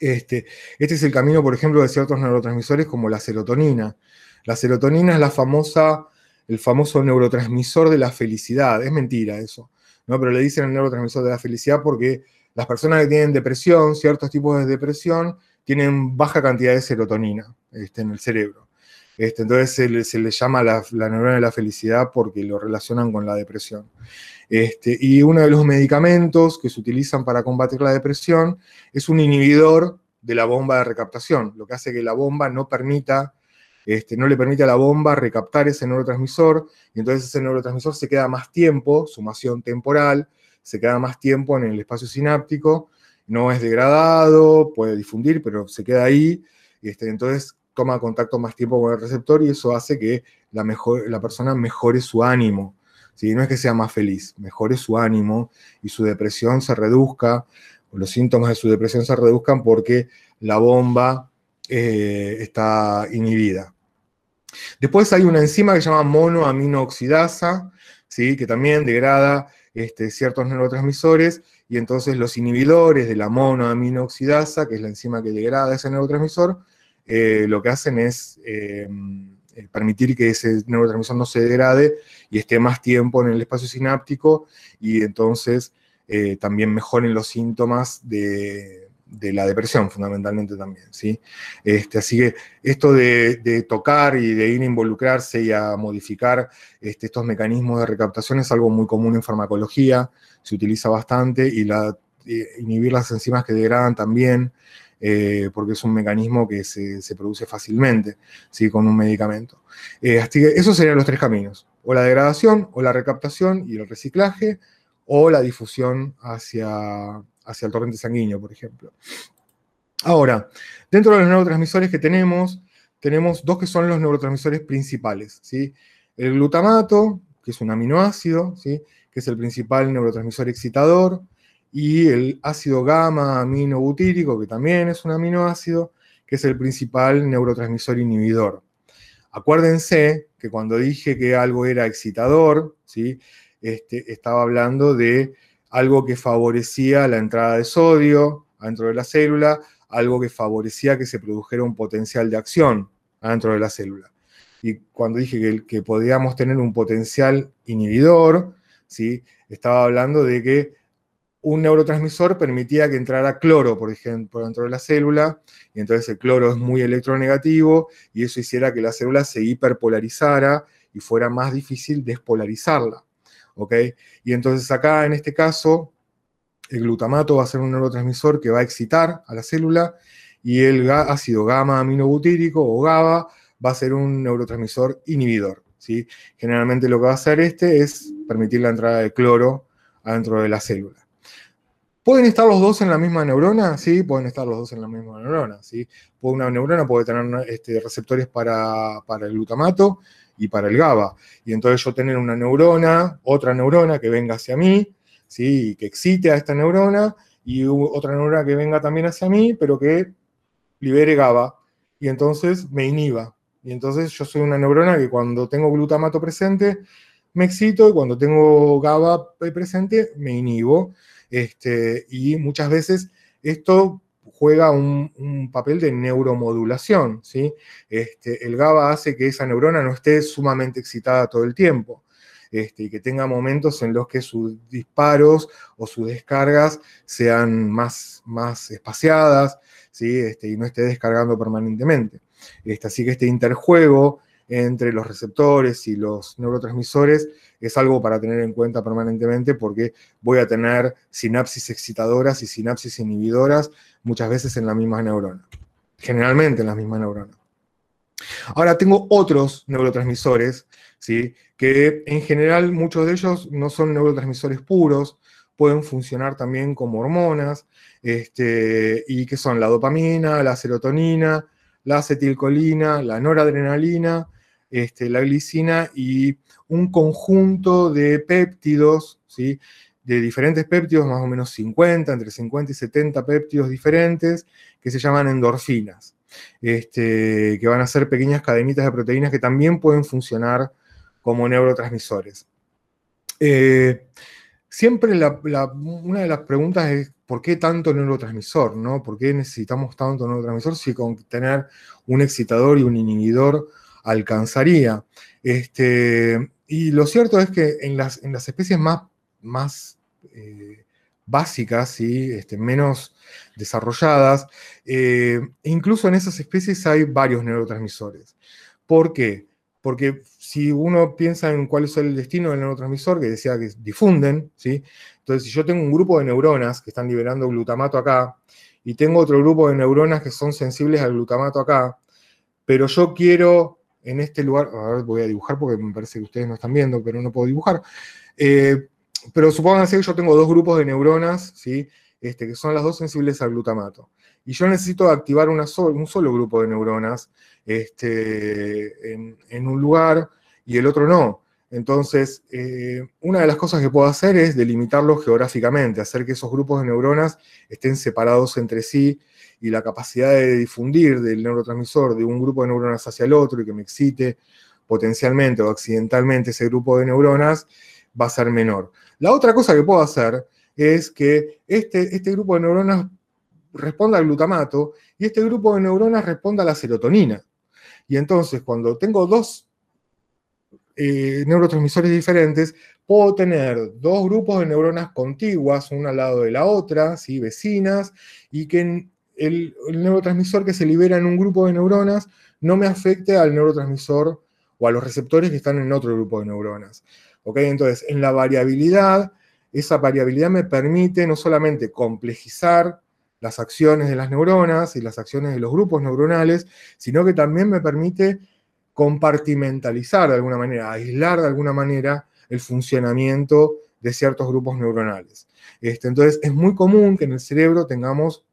Este, este es el camino, por ejemplo, de ciertos neurotransmisores como la serotonina. La serotonina es la famosa, el famoso neurotransmisor de la felicidad. Es mentira eso. ¿No? Pero le dicen el neurotransmisor de la felicidad porque las personas que tienen depresión, ciertos tipos de depresión, tienen baja cantidad de serotonina este, en el cerebro. Este, entonces se le, llama la, neurona de la felicidad porque lo relacionan con la depresión. Este, y uno de los medicamentos que se utilizan para combatir la depresión es un inhibidor de la bomba de recaptación, lo que hace que la bomba no permita este, no le permite a la bomba recaptar ese neurotransmisor, y entonces ese neurotransmisor se queda más tiempo, sumación temporal, se queda más tiempo en el espacio sináptico, no es degradado, puede difundir, pero se queda ahí, este, entonces toma contacto más tiempo con el receptor y eso hace que la, mejor, la persona mejore su ánimo. ¿sí? No es que sea más feliz, mejore su ánimo y su depresión se reduzca, los síntomas de su depresión se reduzcan porque la bomba eh, está inhibida. Después hay una enzima que se llama monoaminooxidasa, ¿sí? que también degrada este, ciertos neurotransmisores, y entonces los inhibidores de la monoaminooxidasa, que es la enzima que degrada ese neurotransmisor, eh, lo que hacen es eh, permitir que ese neurotransmisor no se degrade y esté más tiempo en el espacio sináptico, y entonces eh, también mejoren los síntomas de, la depresión, fundamentalmente también. ¿sí? Este, así que esto de, tocar y de ir a involucrarse y a modificar este, estos mecanismos de recaptación es algo muy común en farmacología, se utiliza bastante, y la, eh, inhibir las enzimas que degradan también, eh, porque es un mecanismo que se, produce fácilmente ¿sí? con un medicamento. así que esos serían los tres caminos, o la degradación, o la recaptación y el reciclaje, o la difusión hacia, hacia el torrente sanguíneo, por ejemplo. Ahora, dentro de los neurotransmisores que tenemos, tenemos dos que son los neurotransmisores principales. ¿sí? El glutamato, que es un aminoácido, ¿sí? que es el principal neurotransmisor excitador, y el ácido gamma aminobutírico, que también es un aminoácido, que es el principal neurotransmisor inhibidor. Acuérdense que cuando dije que algo era excitador, ¿sí? Este, estaba hablando de algo que favorecía la entrada de sodio adentro de la célula, algo que favorecía que se produjera un potencial de acción adentro de la célula. Y cuando dije que, que podíamos tener un potencial inhibidor, ¿sí? estaba hablando de que un neurotransmisor permitía que entrara cloro, por ejemplo, dentro de la célula, y entonces el cloro es muy electronegativo, y eso hiciera que la célula se hiperpolarizara y fuera más difícil despolarizarla. ¿Ok? Y entonces acá, en este caso, el glutamato va a ser un neurotransmisor que va a excitar a la célula y el ácido gamma aminobutírico o GABA va a ser un neurotransmisor inhibidor. ¿sí? Generalmente lo que va a hacer este es permitir la entrada de cloro adentro de la célula. ¿Pueden estar los dos en la misma neurona? Sí, pueden estar los dos en la misma neurona. ¿sí? Una neurona puede tener este, receptores para, para el glutamato y para el GABA. Y entonces yo tener una neurona, otra neurona que venga hacia mí, ¿sí? que excite a esta neurona, y otra neurona que venga también hacia mí, pero que libere GABA, y entonces me inhiba. Y entonces yo soy una neurona que cuando tengo glutamato presente, me excito, y cuando tengo GABA presente, me inhibo. Este, y muchas veces esto juega un, papel de neuromodulación, ¿sí? Este, el GABA hace que esa neurona no esté sumamente excitada todo el tiempo. Este, y que tenga momentos en los que sus disparos o sus descargas sean más, más espaciadas, ¿sí? Este, y no esté descargando permanentemente. Este, así que este interjuego entre los receptores y los neurotransmisores es algo para tener en cuenta permanentemente porque voy a tener sinapsis excitadoras y sinapsis inhibidoras muchas veces en la misma neurona, generalmente en la misma neurona. Ahora tengo otros neurotransmisores, ¿sí? que en general muchos de ellos no son neurotransmisores puros, pueden funcionar también como hormonas, este, y que son la dopamina, la serotonina, la acetilcolina, la noradrenalina, este, la glicina y un conjunto de péptidos, ¿sí? de diferentes péptidos, más o menos 50, entre 50 y 70 péptidos diferentes, que se llaman endorfinas, este, que van a ser pequeñas cadenitas de proteínas que también pueden funcionar como neurotransmisores. Eh, siempre una de las preguntas es, ¿por qué tanto neurotransmisor? ¿no? ¿Por qué necesitamos tanto neurotransmisor si con tener un excitador y un inhibidor alcanzaría? Este, y lo cierto es que en las, en las especies más más eh, básicas, y este, menos desarrolladas. Eh, incluso en esas especies hay varios neurotransmisores. ¿Por qué? Porque si uno piensa en cuál es el destino del neurotransmisor, que decía que difunden, ¿sí? entonces si yo tengo un grupo de neuronas que están liberando glutamato acá, y tengo otro grupo de neuronas que son sensibles al glutamato acá, pero yo quiero en este lugar, a ver, voy a dibujar porque me parece que ustedes no están viendo, pero no puedo dibujar. Eh, pero supongan que yo tengo dos grupos de neuronas, ¿sí? Este, que son las dos sensibles al glutamato. Y yo necesito activar un solo grupo de neuronas este, en, un lugar y el otro no. Entonces, eh, una de las cosas que puedo hacer es delimitarlos geográficamente, hacer que esos grupos de neuronas estén separados entre sí y la capacidad de difundir del neurotransmisor de un grupo de neuronas hacia el otro y que me excite potencialmente o accidentalmente ese grupo de neuronas va a ser menor. La otra cosa que puedo hacer es que este, este grupo de neuronas responda al glutamato y este grupo de neuronas responda a la serotonina. Y entonces, cuando tengo dos eh, neurotransmisores diferentes, puedo tener dos grupos de neuronas contiguas, una al lado de la otra, ¿sí? vecinas, y que el, neurotransmisor que se libera en un grupo de neuronas no me afecte al neurotransmisor o a los receptores que están en otro grupo de neuronas. ¿Ok? Entonces, en la variabilidad, esa variabilidad me permite no solamente complejizar las acciones de las neuronas y las acciones de los grupos neuronales, sino que también me permite compartimentalizar de alguna manera, aislar de alguna manera el funcionamiento de ciertos grupos neuronales. Este, entonces, es muy común que en el cerebro tengamos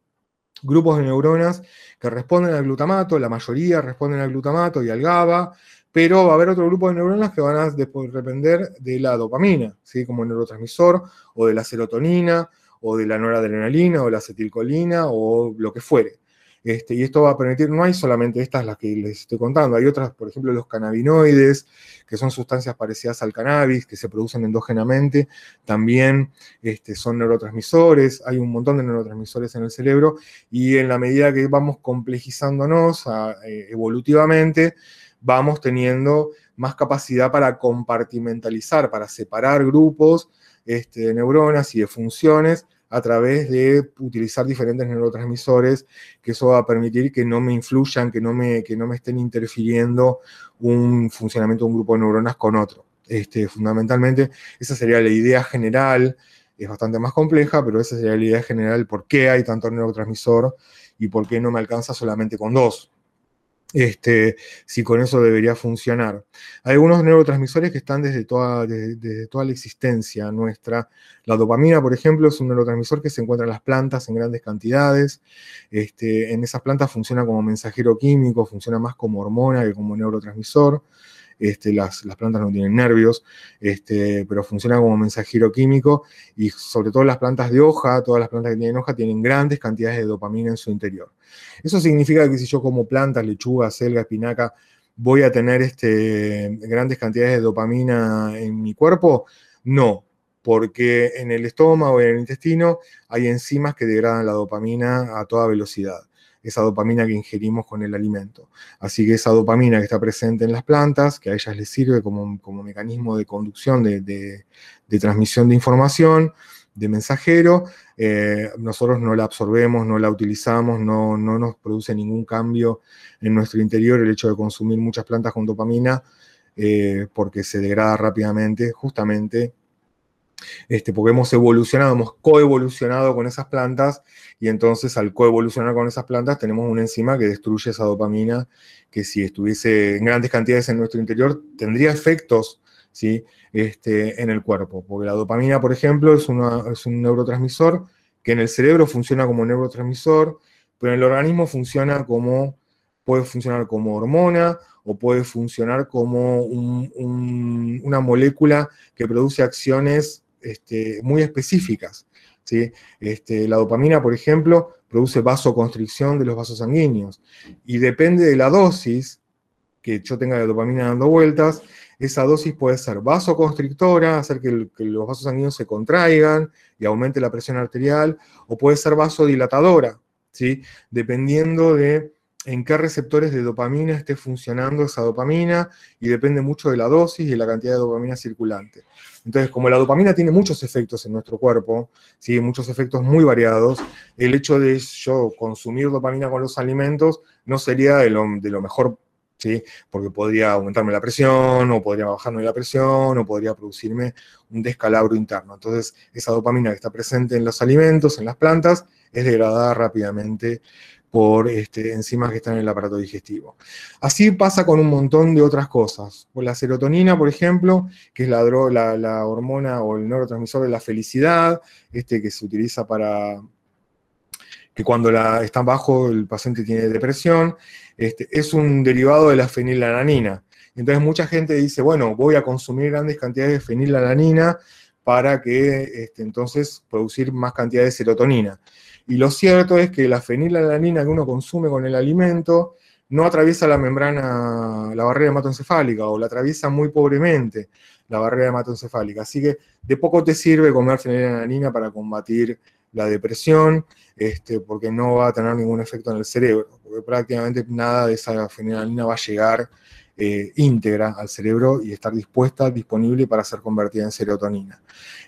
grupos de neuronas que responden al glutamato, la mayoría responden al glutamato y al GABA, pero va a haber otro grupo de neuronas que van a depender de la dopamina, ¿sí? como neurotransmisor, o de la serotonina, o de la noradrenalina, o la acetilcolina, o lo que fuere. Este, y esto va a permitir, no hay solamente estas las que les estoy contando, hay otras, por ejemplo, los cannabinoides, que son sustancias parecidas al cannabis, que se producen endógenamente, también este, son neurotransmisores, hay un montón de neurotransmisores en el cerebro, y en la medida que vamos complejizándonos eh, evolutivamente, vamos teniendo más capacidad para compartimentalizar, para separar grupos este, de neuronas y de funciones a través de utilizar diferentes neurotransmisores, que eso va a permitir que no me influyan, que no me, que no me estén interfiriendo un funcionamiento de un grupo de neuronas con otro. Este, fundamentalmente, esa sería la idea general, es bastante más compleja, pero esa sería la idea general, por qué hay tanto neurotransmisor y por qué no me alcanza solamente con dos este, si con eso debería funcionar. Hay algunos neurotransmisores que están desde toda, toda la existencia nuestra. La dopamina, por ejemplo, es un neurotransmisor que se encuentra en las plantas en grandes cantidades. Este, en esas plantas funciona como mensajero químico, funciona más como hormona que como neurotransmisor. Este, las, plantas no tienen nervios, este, pero funcionan como mensajero químico y sobre todo las plantas de hoja, todas las plantas que tienen hoja tienen grandes cantidades de dopamina en su interior. Eso significa que si yo como plantas, lechuga, selga, espinaca, voy a tener este, grandes cantidades de dopamina en mi cuerpo, no, porque en el estómago y en el intestino hay enzimas que degradan la dopamina a toda velocidad esa dopamina que ingerimos con el alimento. Así que esa dopamina que está presente en las plantas, que a ellas les sirve como, como mecanismo de conducción, de, transmisión de información, de mensajero, eh, nosotros no la absorbemos, no la utilizamos, no, no nos produce ningún cambio en nuestro interior el hecho de consumir muchas plantas con dopamina, eh, porque se degrada rápidamente, justamente este, porque hemos evolucionado, hemos coevolucionado con esas plantas y entonces al coevolucionar con esas plantas tenemos una enzima que destruye esa dopamina que si estuviese en grandes cantidades en nuestro interior tendría efectos ¿sí? este, en el cuerpo, porque la dopamina, por ejemplo, es, es un neurotransmisor que en el cerebro funciona como neurotransmisor, pero en el organismo funciona como, puede funcionar como hormona o puede funcionar como una molécula que produce acciones este, muy específicas. Este, la dopamina, por ejemplo, produce vasoconstricción de los vasos sanguíneos y depende de la dosis que yo tenga de dopamina dando vueltas, esa dosis puede ser vasoconstrictora, hacer que, que, los vasos sanguíneos se contraigan y aumente la presión arterial, o puede ser vasodilatadora, ¿sí? dependiendo de en qué receptores de dopamina esté funcionando esa dopamina y depende mucho de la dosis y la cantidad de dopamina circulante. Entonces, como la dopamina tiene muchos efectos en nuestro cuerpo, ¿sí? muchos efectos muy variados, el hecho de yo consumir dopamina con los alimentos no sería de lo, mejor, ¿sí? porque podría aumentarme la presión, o podría bajarme la presión, o podría producirme un descalabro interno. Entonces, esa dopamina que está presente en los alimentos, en las plantas, es degradada rápidamente por este, enzimas que están en el aparato digestivo. Así pasa con un montón de otras cosas. la serotonina, por ejemplo, que es la, hormona o el neurotransmisor de la felicidad, este que se utiliza para que cuando la, está bajo el paciente tiene depresión, este, es un derivado de la fenilalanina. Entonces mucha gente dice, bueno, voy a consumir grandes cantidades de fenilalanina para que este, entonces producir más cantidad de serotonina. Y lo cierto es que la fenilalanina que uno consume con el alimento no atraviesa la membrana, la barrera hematoencefálica, o la atraviesa muy pobremente la barrera hematoencefálica. Así que de poco te sirve comer fenilalanina para combatir la depresión, este, porque no va a tener ningún efecto en el cerebro, porque prácticamente nada de esa fenilalanina va a llegar eh, íntegra al cerebro y estar dispuesta, disponible para ser convertida en serotonina.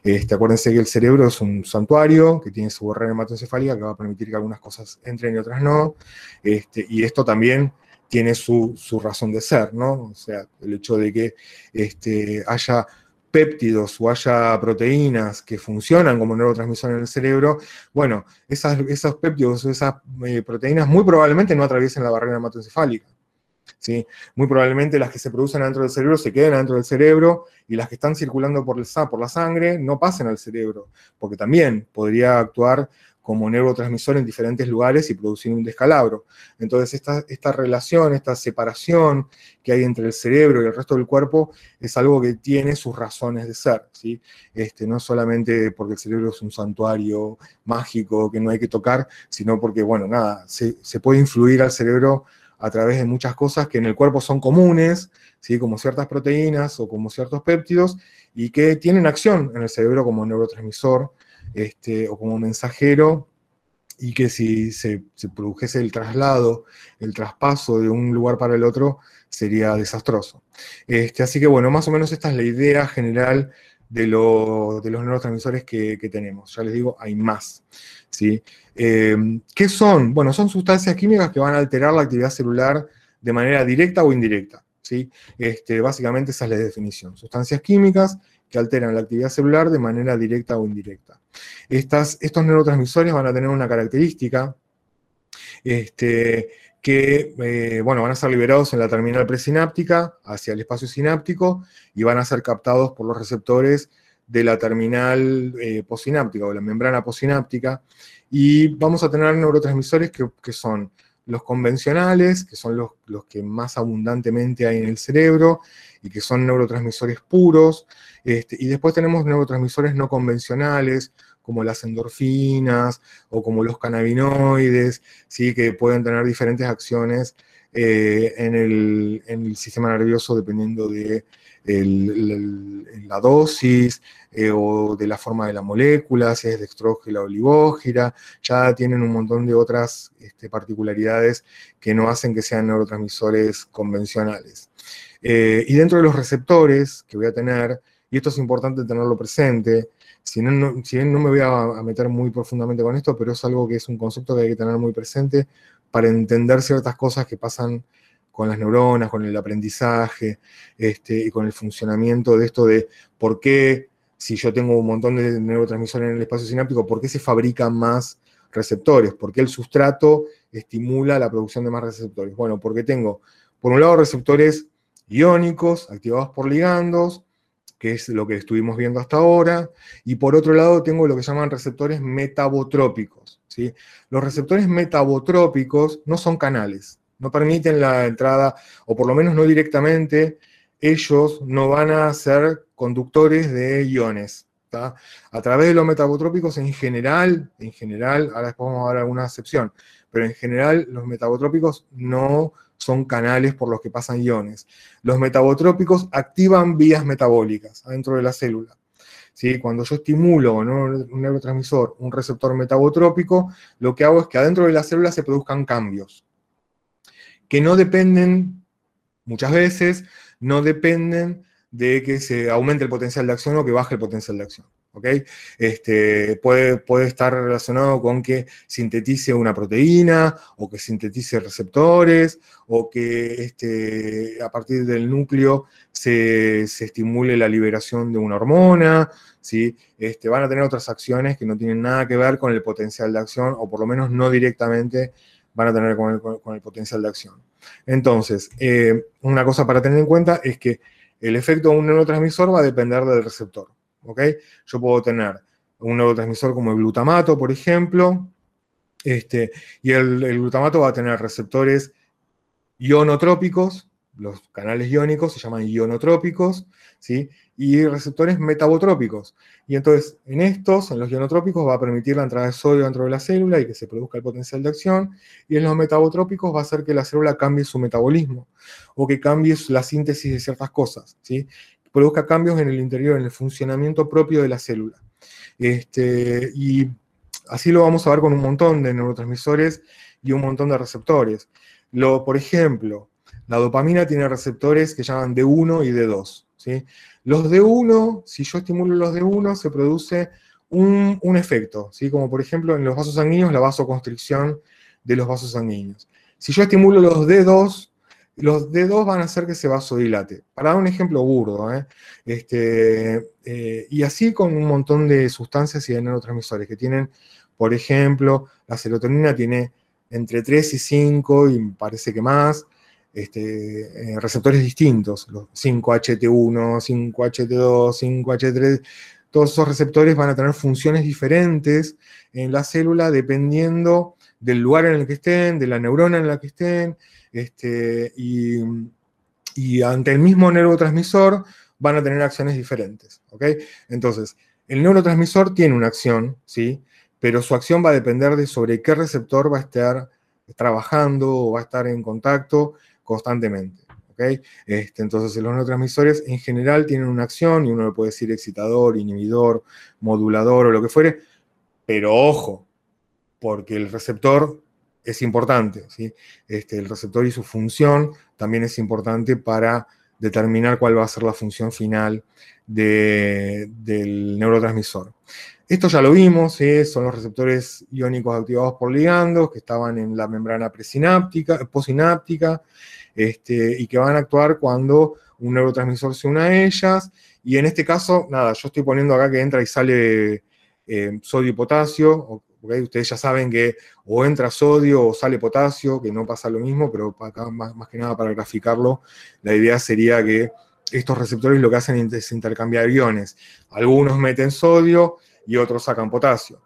Este, acuérdense que el cerebro es un santuario que tiene su barrera hematoencefálica que va a permitir que algunas cosas entren y otras no, este, y esto también tiene su, razón de ser, ¿no? O sea, el hecho de que este, haya péptidos o haya proteínas que funcionan como neurotransmisores en el cerebro, bueno, esas, esos péptidos o esas eh, proteínas muy probablemente no atraviesen la barrera hematoencefálica. ¿Sí? Muy probablemente las que se producen dentro del cerebro se queden dentro del cerebro y las que están circulando por, el, por la sangre no pasen al cerebro, porque también podría actuar como neurotransmisor en diferentes lugares y producir un descalabro. Entonces, esta, esta, relación, esta separación que hay entre el cerebro y el resto del cuerpo es algo que tiene sus razones de ser, ¿sí? Este, no solamente porque el cerebro es un santuario mágico que no hay que tocar, sino porque, bueno, nada, se, se puede influir al cerebro a través de muchas cosas que en el cuerpo son comunes, ¿sí? como ciertas proteínas o como ciertos péptidos, y que tienen acción en el cerebro como neurotransmisor este, o como mensajero, y que si se, produjese el traslado, el traspaso de un lugar para el otro, sería desastroso. Este, así que bueno, más o menos esta es la idea general de, los neurotransmisores que, tenemos. Ya les digo, hay más. ¿Sí? Eh, ¿Qué son? Bueno, son sustancias químicas que van a alterar la actividad celular de manera directa o indirecta. ¿sí? Este, básicamente esa es la definición. Sustancias químicas que alteran la actividad celular de manera directa o indirecta. Estas, estos neurotransmisores van a tener una característica este, que eh, bueno, van a ser liberados en la terminal presináptica hacia el espacio sináptico y van a ser captados por los receptores de la terminal eh, posináptica o la membrana posináptica y vamos a tener neurotransmisores que, son los convencionales, que son los, los, que más abundantemente hay en el cerebro y que son neurotransmisores puros, este, y después tenemos neurotransmisores no convencionales, como las endorfinas o como los cannabinoides, ¿sí? que pueden tener diferentes acciones eh, en, el, en, el, sistema nervioso dependiendo de la dosis eh, o de la forma de la molécula, si es dextrógena o olivógira, ya tienen un montón de otras este, particularidades que no hacen que sean neurotransmisores convencionales. Eh, y dentro de los receptores que voy a tener, y esto es importante tenerlo presente, si, no, bien no me voy a, a meter muy profundamente con esto, pero es algo que es un concepto que hay que tener muy presente para entender ciertas cosas que pasan con las neuronas, con el aprendizaje este, y con el funcionamiento de esto de por qué, si yo tengo un montón de neurotransmisores en el espacio sináptico, por qué se fabrican más receptores, por qué el sustrato estimula la producción de más receptores. Bueno, porque tengo, por un lado, receptores iónicos activados por ligandos, que es lo que estuvimos viendo hasta ahora, y por otro lado tengo lo que llaman receptores metabotrópicos. ¿sí? Los receptores metabotrópicos no son canales, no permiten la entrada, o por lo menos no directamente, ellos no van a ser conductores de iones. A través de los metabotrópicos en general, en general, ahora después vamos a ver alguna excepción, pero en general los metabotrópicos no son canales por los que pasan iones. Los metabotrópicos activan vías metabólicas adentro de la célula. ¿Sí? Cuando yo estimulo un neurotransmisor, un receptor metabotrópico, lo que hago es que adentro de la célula se produzcan cambios que no dependen, muchas veces, no dependen de que se aumente el potencial de acción o que baje el potencial de acción. Este, puede, puede estar relacionado con que sintetice una proteína o que sintetice receptores o que este, a partir del núcleo se, estimule la liberación de una hormona. ¿sí? Este, van a tener otras acciones que no tienen nada que ver con el potencial de acción o por lo menos no directamente van a tener con el, potencial de acción. Entonces, eh, una cosa para tener en cuenta es que el efecto de un neurotransmisor va a depender del receptor. ¿ok? Yo puedo tener un neurotransmisor como el glutamato, por ejemplo, este, y el, el glutamato va a tener receptores ionotrópicos, los canales iónicos se llaman ionotrópicos, ¿sí? y receptores metabotrópicos. Y entonces, en estos, en los ionotrópicos, va a permitir la entrada de sodio dentro de la célula y que se produzca el potencial de acción, y en los metabotrópicos va a hacer que la célula cambie su metabolismo, o que cambie la síntesis de ciertas cosas, ¿sí? produzca cambios en el interior, en el funcionamiento propio de la célula. Este, y así lo vamos a ver con un montón de neurotransmisores y un montón de receptores. Lo, por ejemplo, la dopamina tiene receptores que llaman D1 y D2. ¿sí? Los D1, si yo estimulo los D1, se produce un, efecto, ¿sí? como por ejemplo en los vasos sanguíneos, la vasoconstricción de los vasos sanguíneos. Si yo estimulo los D2, los D2 van a hacer que se vasodilate. Para dar un ejemplo burdo, ¿eh? este, eh, y así con un montón de sustancias y de neurotransmisores que tienen, por ejemplo, la serotonina tiene entre 3 y 5 y parece que más, este, eh, receptores distintos, los 5HT1, 5HT2, 5H3, todos esos receptores van a tener funciones diferentes en la célula dependiendo del lugar en el que estén, de la neurona en la que estén, este, y, ante el mismo neurotransmisor van a tener acciones diferentes. Entonces, el neurotransmisor tiene una acción, ¿sí? pero su acción va a depender de sobre qué receptor va a estar trabajando o va a estar en contacto constantemente. ¿okay? Este, entonces, los neurotransmisores en general tienen una acción y uno le puede decir excitador, inhibidor, modulador o lo que fuere, pero ojo, porque el receptor es importante. ¿sí? Este, el receptor y su función también es importante para determinar cuál va a ser la función final del neurotransmisor. Esto ya lo vimos, son los receptores iónicos activados por ligandos que estaban en la membrana presináptica, posináptica, este, y que van a actuar cuando un neurotransmisor se une a ellas. Y en este caso, nada, yo estoy poniendo acá que entra y sale eh, sodio y potasio. Ustedes ya saben que o entra sodio o sale potasio, que no pasa lo mismo, pero acá más que nada para graficarlo, la idea sería que estos receptores lo que hacen es intercambiar iones. Algunos meten sodio y otros sacan potasio.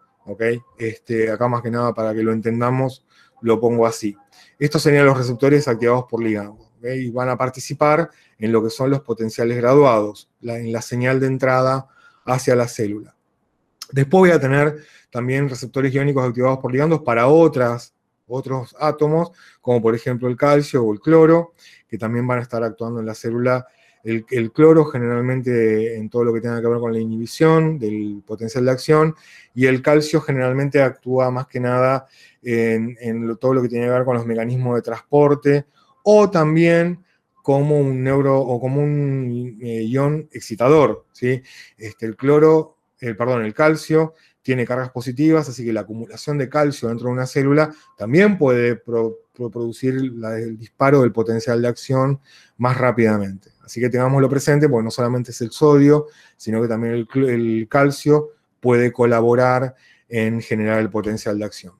Este, acá más que nada para que lo entendamos, lo pongo así. Estos serían los receptores activados por ligando, y van a participar en lo que son los potenciales graduados, en la señal de entrada hacia la célula. Después voy a tener también receptores iónicos activados por ligandos para otras, otros átomos, como por ejemplo el calcio o el cloro, que también van a estar actuando en la célula. El, cloro generalmente en todo lo que tenga que ver con la inhibición del potencial de acción, y el calcio generalmente actúa más que nada en, todo lo que tiene que ver con los mecanismos de transporte, o también como un neuro o como un eh, ion excitador. ¿sí? Este, el cloro, el, perdón, el calcio tiene cargas positivas, así que la acumulación de calcio dentro de una célula también puede producir el disparo del potencial de acción más rápidamente. Así que tengámoslo presente, porque no solamente es el sodio, sino que también el, calcio puede colaborar en generar el potencial de acción.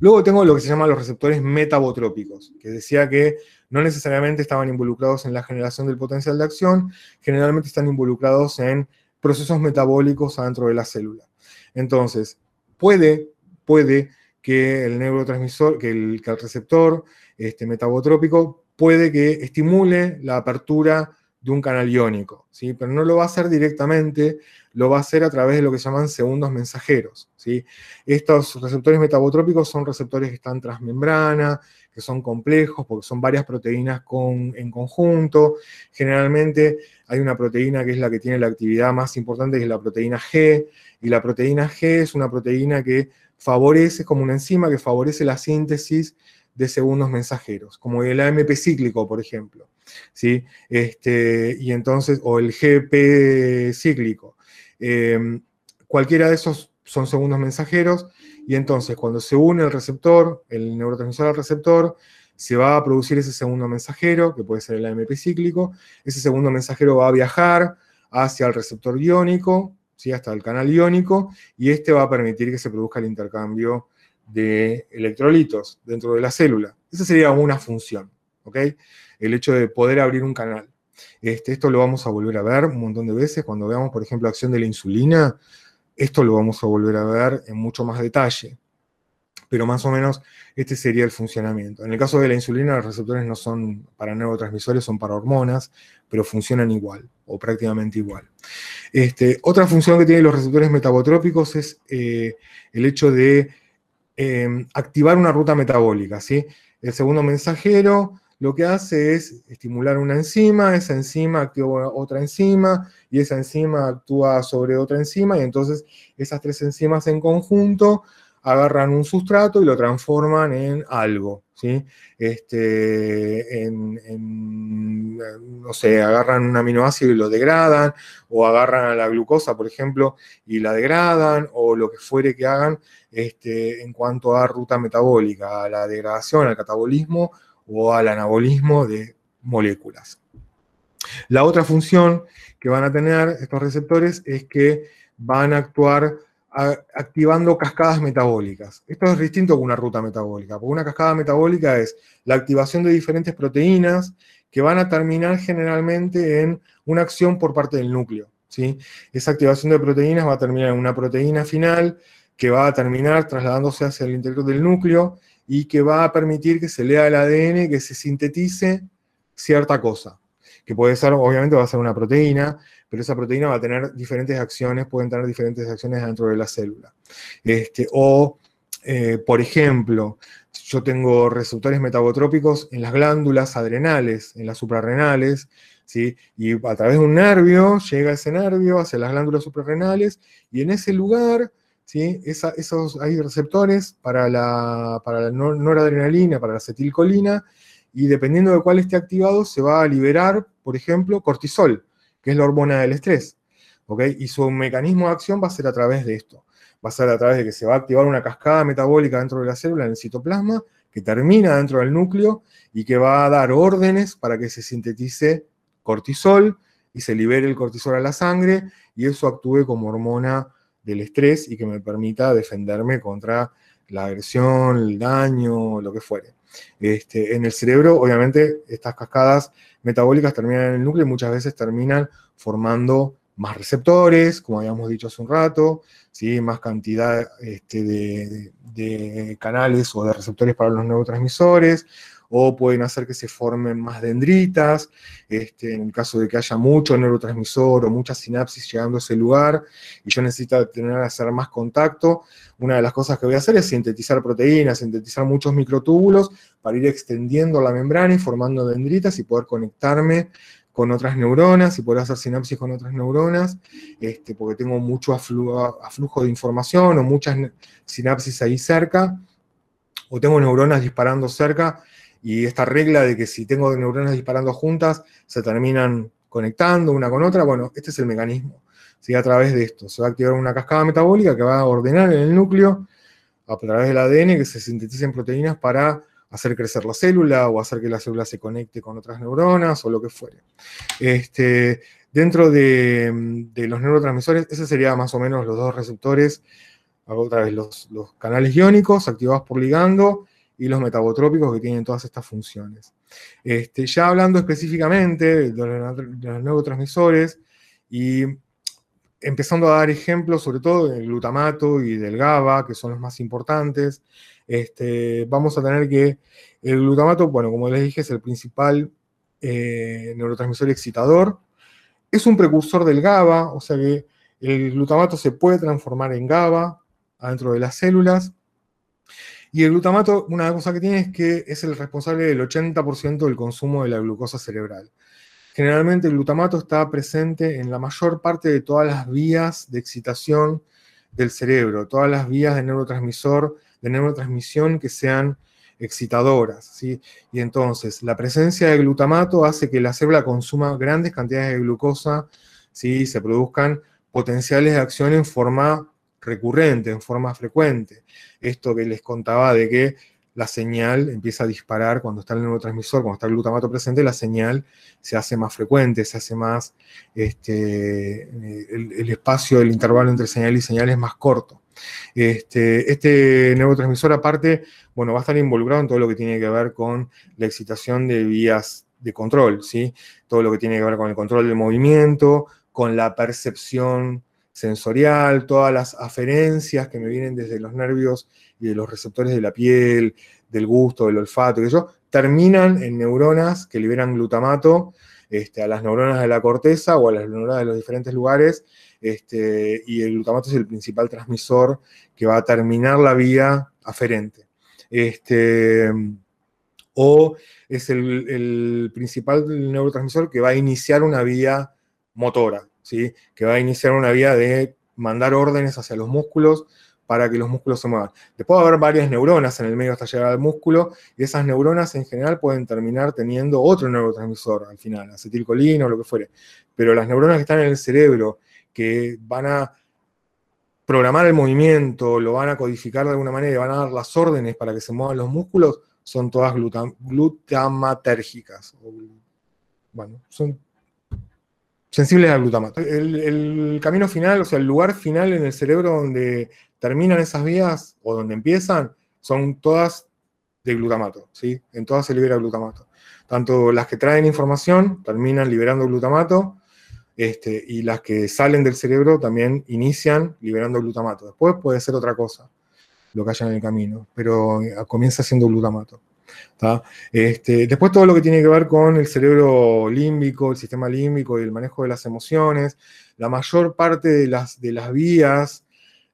Luego tengo lo que se llaman los receptores metabotrópicos, que decía que no necesariamente estaban involucrados en la generación del potencial de acción, generalmente están involucrados en procesos metabólicos adentro de la célula. Entonces, puede, puede que el neurotransmisor, que el, receptor este, metabotrópico puede que estimule la apertura de un canal iónico, ¿sí? pero no lo va a hacer directamente, lo va a hacer a través de lo que llaman segundos mensajeros. ¿sí? Estos receptores metabotrópicos son receptores que están transmembrana, que son complejos porque son varias proteínas con, en conjunto. Generalmente hay una proteína que es la que tiene la actividad más importante, que es la proteína G, y la proteína G es una proteína que favorece, como una enzima que favorece la síntesis de segundos mensajeros, como el AMP cíclico, por ejemplo. ¿sí? Este, y entonces, o el GP cíclico. Em, cualquiera de esos son segundos mensajeros, y entonces cuando se une el receptor, el neurotransmisor al receptor, se va a producir ese segundo mensajero, que puede ser el AMP cíclico, ese segundo mensajero va a viajar hacia el receptor iónico, hasta el canal iónico, y este va a permitir que se produzca el intercambio de electrolitos dentro de la célula. Esa sería una función, ¿ok? El hecho de poder abrir un canal. Este, esto lo vamos a volver a ver un montón de veces cuando veamos, por ejemplo, acción de la insulina. Esto lo vamos a volver a ver en mucho más detalle. Pero más o menos este sería el funcionamiento. En el caso de la insulina, los receptores no son para neurotransmisores, son para hormonas, pero funcionan igual o prácticamente igual. Este, otra función que tienen los receptores metabotrópicos es eh, el hecho de em, activar una ruta metabólica. ¿sí? El segundo mensajero lo que hace es estimular una enzima, esa enzima activa otra enzima y esa enzima actúa sobre otra enzima y entonces esas tres enzimas en conjunto agarran un sustrato y lo transforman en algo, ¿sí? Este, en, no sé, agarran un aminoácido y lo degradan, o agarran a la glucosa, por ejemplo, y la degradan, o lo que fuere que hagan este, en cuanto a ruta metabólica, a la degradación, al catabolismo o al anabolismo de moléculas. La otra función que van a tener estos receptores es que van a actuar activando cascadas metabólicas. Esto es distinto que una ruta metabólica, porque una cascada metabólica es la activación de diferentes proteínas que van a terminar generalmente en una acción por parte del núcleo. ¿sí? Esa activación de proteínas va a terminar en una proteína final que va a terminar trasladándose hacia el interior del núcleo y que va a permitir que se lea el ADN, que se sintetice cierta cosa, que puede ser, obviamente va a ser una proteína, pero esa proteína va a tener diferentes acciones, pueden tener diferentes acciones dentro de la célula. Este, o, eh, por ejemplo, yo tengo receptores metabotrópicos en las glándulas adrenales, en las suprarrenales, ¿sí? y a través de un nervio llega ese nervio hacia las glándulas suprarrenales, y en ese lugar ¿sí? esos, hay receptores para la, para la noradrenalina, para la acetilcolina, y dependiendo de cuál esté activado, se va a liberar, por ejemplo, cortisol que es la hormona del estrés. ¿ok? Y su mecanismo de acción va a ser a través de esto. Va a ser a través de que se va a activar una cascada metabólica dentro de la célula, en el citoplasma, que termina dentro del núcleo y que va a dar órdenes para que se sintetice cortisol y se libere el cortisol a la sangre y eso actúe como hormona del estrés y que me permita defenderme contra la agresión, el daño, lo que fuere. Este, en el cerebro, obviamente, estas cascadas metabólicas terminan en el núcleo y muchas veces terminan formando más receptores, como habíamos dicho hace un rato, ¿sí? más cantidad este, de, canales o de receptores para los neurotransmisores, o pueden hacer que se formen más dendritas, este, en el caso de que haya mucho neurotransmisor o mucha sinapsis llegando a ese lugar, y yo necesito tener hacer más contacto, una de las cosas que voy a hacer es sintetizar proteínas, sintetizar muchos microtúbulos para ir extendiendo la membrana y formando dendritas y poder conectarme con otras neuronas y poder hacer sinapsis con otras neuronas, este, porque tengo mucho aflujo de información o muchas sinapsis ahí cerca, o tengo neuronas disparando cerca, y esta regla de que si tengo neuronas disparando juntas, se terminan conectando una con otra, bueno, este es el mecanismo. ¿sí? A través de esto se va a activar una cascada metabólica que va a ordenar en el núcleo, a través del ADN, que se sinteticen proteínas para hacer crecer la célula o hacer que la célula se conecte con otras neuronas o lo que fuere. Este, dentro de, los neurotransmisores, ese sería más o menos los dos receptores, otra vez los, los canales iónicos activados por ligando y los metabotrópicos que tienen todas estas funciones. Este, ya hablando específicamente de los, neurotransmisores y empezando a dar ejemplos, sobre todo del glutamato y del GABA, que son los más importantes, este, vamos a tener que el glutamato, bueno, como les dije, es el principal eh, neurotransmisor excitador. Es un precursor del GABA, o sea que el glutamato se puede transformar en GABA adentro de las células. Y el glutamato, una cosa que tiene es que es el responsable del 80% del consumo de la glucosa cerebral. Generalmente el glutamato está presente en la mayor parte de todas las vías de excitación del cerebro, todas las vías de neurotransmisor, de neurotransmisión que sean excitadoras. ¿sí? Y entonces, la presencia de glutamato hace que la célula consuma grandes cantidades de glucosa, ¿sí? se produzcan potenciales de acción en forma recurrente, en forma frecuente. Esto que les contaba de que la señal empieza a disparar cuando está el neurotransmisor, cuando está el glutamato presente, la señal se hace más frecuente, se hace más, este, el, espacio, el intervalo entre señal y señal es más corto. Este, este neurotransmisor aparte, bueno, va a estar involucrado en todo lo que tiene que ver con la excitación de vías de control, ¿sí? Todo lo que tiene que ver con el control del movimiento, con la percepción sensorial, todas las aferencias que me vienen desde los nervios y de los receptores de la piel, del gusto, del olfato, y eso, terminan en neuronas que liberan glutamato este, a las neuronas de la corteza o a las neuronas de los diferentes lugares, este, y el glutamato es el principal transmisor que va a terminar la vía aferente. Este, o es el, el, principal neurotransmisor que va a iniciar una vía motora, ¿sí? que va a iniciar una vía de mandar órdenes hacia los músculos para que los músculos se muevan. Después va a haber varias neuronas en el medio hasta llegar al músculo, y esas neuronas en general pueden terminar teniendo otro neurotransmisor al final, acetilcolina o lo que fuere. Pero las neuronas que están en el cerebro, que van a programar el movimiento, lo van a codificar de alguna manera y van a dar las órdenes para que se muevan los músculos, son todas glutamatérgicas. Bueno, son sensibles al glutamato. El, camino final, o sea, el lugar final en el cerebro donde terminan esas vías o donde empiezan, son todas de glutamato, ¿sí? En todas se libera glutamato. Tanto las que traen información terminan liberando glutamato, este, y las que salen del cerebro también inician liberando glutamato. Después puede ser otra cosa lo que haya en el camino, pero eh, comienza siendo glutamato. Este, después todo lo que tiene que ver con el cerebro límbico, el sistema límbico y el manejo de las emociones, la mayor parte de las, vías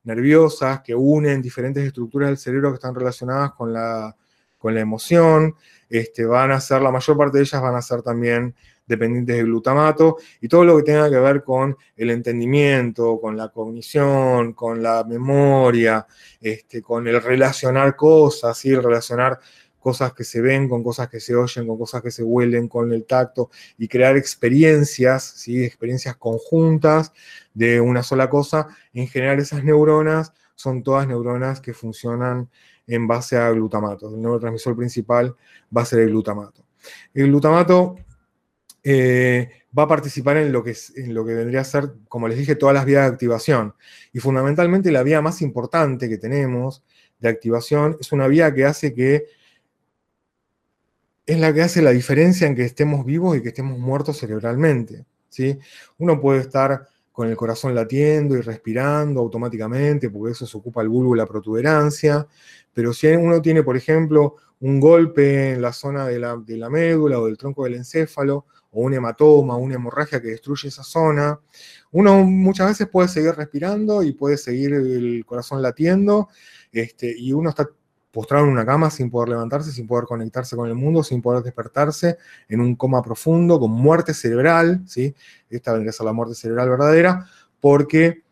nerviosas que unen diferentes estructuras del cerebro que están relacionadas con la, emoción, este, van a ser, la mayor parte de ellas van a ser también dependientes de glutamato, y todo lo que tenga que ver con el entendimiento, con la cognición, con la memoria, este, con el relacionar cosas, el relacionar cosas que se ven con cosas que se oyen, con cosas que se huelen, con el tacto, y crear experiencias, ¿sí? experiencias conjuntas de una sola cosa. En general esas neuronas son todas neuronas que funcionan en base a glutamato. El neurotransmisor principal va a ser el glutamato. El glutamato eh, va a participar en lo, que, en lo que vendría a ser, como les dije, todas las vías de activación. Y fundamentalmente la vía más importante que tenemos de activación es una vía que hace que es la que hace la diferencia en que estemos vivos y que estemos muertos cerebralmente. ¿sí? Uno puede estar con el corazón latiendo y respirando automáticamente, porque eso se ocupa el bulbo y la protuberancia, pero si uno tiene, por ejemplo, un golpe en la zona de la, de la médula o del tronco del encéfalo, o un hematoma, una hemorragia que destruye esa zona. Uno muchas veces puede seguir respirando y puede seguir el corazón latiendo, este, y uno está postrado en una cama sin poder levantarse, sin poder conectarse con el mundo, sin poder despertarse, en un coma profundo, con muerte cerebral, ¿sí? Esta vendría a ser la muerte cerebral verdadera, porque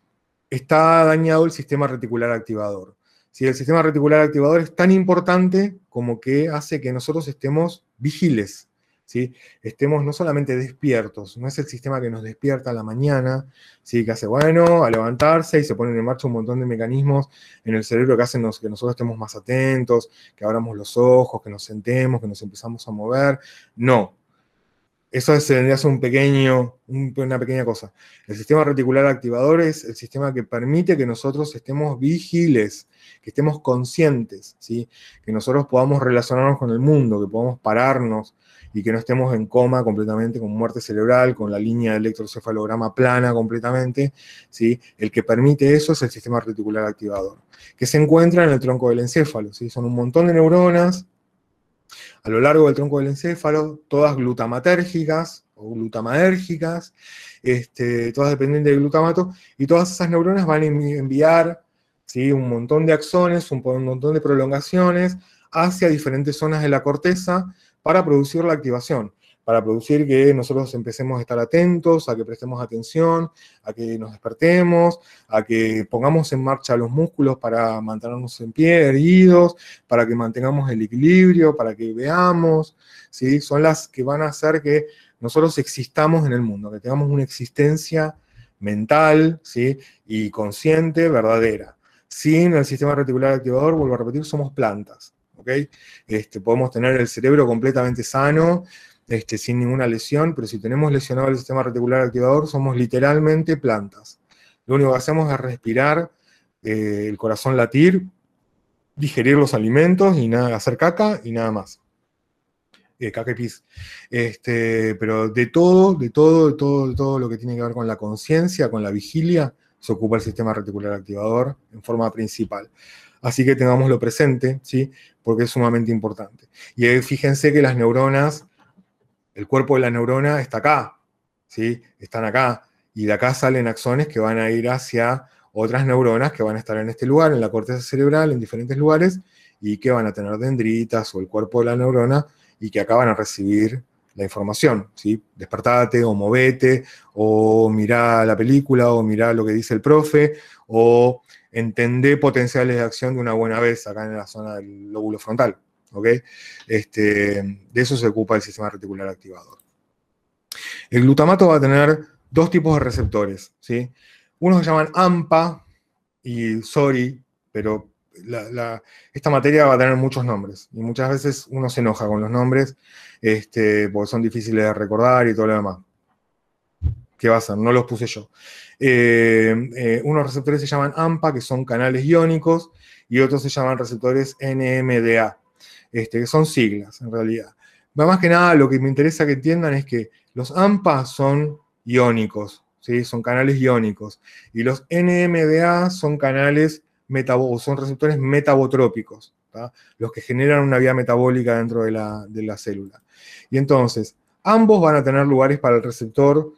está dañado el sistema reticular activador. Si el sistema reticular activador es tan importante como que hace que nosotros estemos vigiles, estemos no solamente despiertos, no es el sistema que nos despierta a la mañana, ¿sí? que hace bueno a levantarse y se ponen en marcha un montón de mecanismos en el cerebro que hacen que nosotros estemos más atentos, que abramos los ojos, que nos sentemos, que nos empezamos a mover. No. Eso a ser un pequeño, una pequeña cosa. El sistema reticular activador es el sistema que permite que nosotros estemos vigiles, que estemos conscientes, ¿sí? que nosotros podamos relacionarnos con el mundo, que podamos pararnos, y que no estemos en coma completamente, con muerte cerebral, con la línea de electrocefalograma plana completamente, ¿sí? El que permite eso es el sistema reticular activador, que se encuentra en el tronco del encéfalo, ¿sí? Son un montón de neuronas a lo largo del tronco del encéfalo, todas glutamatérgicas o glutamadérgicas, este, todas dependientes del glutamato, y todas esas neuronas van a enviar ¿sí? un montón de axones, un montón de prolongaciones hacia diferentes zonas de la corteza, para producir la activación, para producir que nosotros empecemos a estar atentos, a que prestemos atención, a que nos despertemos, a que pongamos en marcha los músculos para mantenernos en pie, erguidos, para que mantengamos el equilibrio, para que veamos, ¿sí? Son las que van a hacer que nosotros existamos en el mundo, que tengamos una existencia mental, ¿sí? Y consciente, verdadera. Sin el sistema reticular activador, vuelvo a repetir, somos plantas. Este, podemos tener el cerebro completamente sano, este, sin ninguna lesión, pero si tenemos lesionado el sistema reticular activador, somos literalmente plantas. Lo único que hacemos es respirar eh, el corazón latir, digerir los alimentos y nada, hacer caca y nada más. Eh, caca y pis. Este, pero de todo, de todo, de todo, de todo lo que tiene que ver con la conciencia, con la vigilia, se ocupa el sistema reticular activador en forma principal. Así que tengámoslo presente, ¿sí? Porque es sumamente importante. Y fíjense que las neuronas, el cuerpo de la neurona está acá, ¿sí? Están acá. Y de acá salen axones que van a ir hacia otras neuronas que van a estar en este lugar, en la corteza cerebral, en diferentes lugares, y que van a tener dendritas o el cuerpo de la neurona, y que acá van a recibir la información, ¿sí? Despertate o movete, o mirá la película, o mirá lo que dice el profe, o entendé potenciales de acción de una buena vez acá en la zona del lóbulo frontal, ¿ok? Este, de eso se ocupa el sistema reticular activador. El glutamato va a tener dos tipos de receptores, ¿sí? Unos se llaman AMPA y SORI, pero esta materia va a tener muchos nombres y muchas veces uno se enoja con los nombres este, porque son difíciles de recordar y todo lo demás. ¿Qué va a ser? No los puse yo. Eh, eh, unos receptores se llaman AMPA, que son canales iónicos, y otros se llaman receptores NMDA, este, que son siglas en realidad. Más que nada, lo que me interesa que entiendan es que los AMPA son iónicos, ¿sí? son canales iónicos, y los NMDA son canales son receptores metabotrópicos, los que generan una vía metabólica dentro de la, de la célula. Y entonces, ambos van a tener lugares para el receptor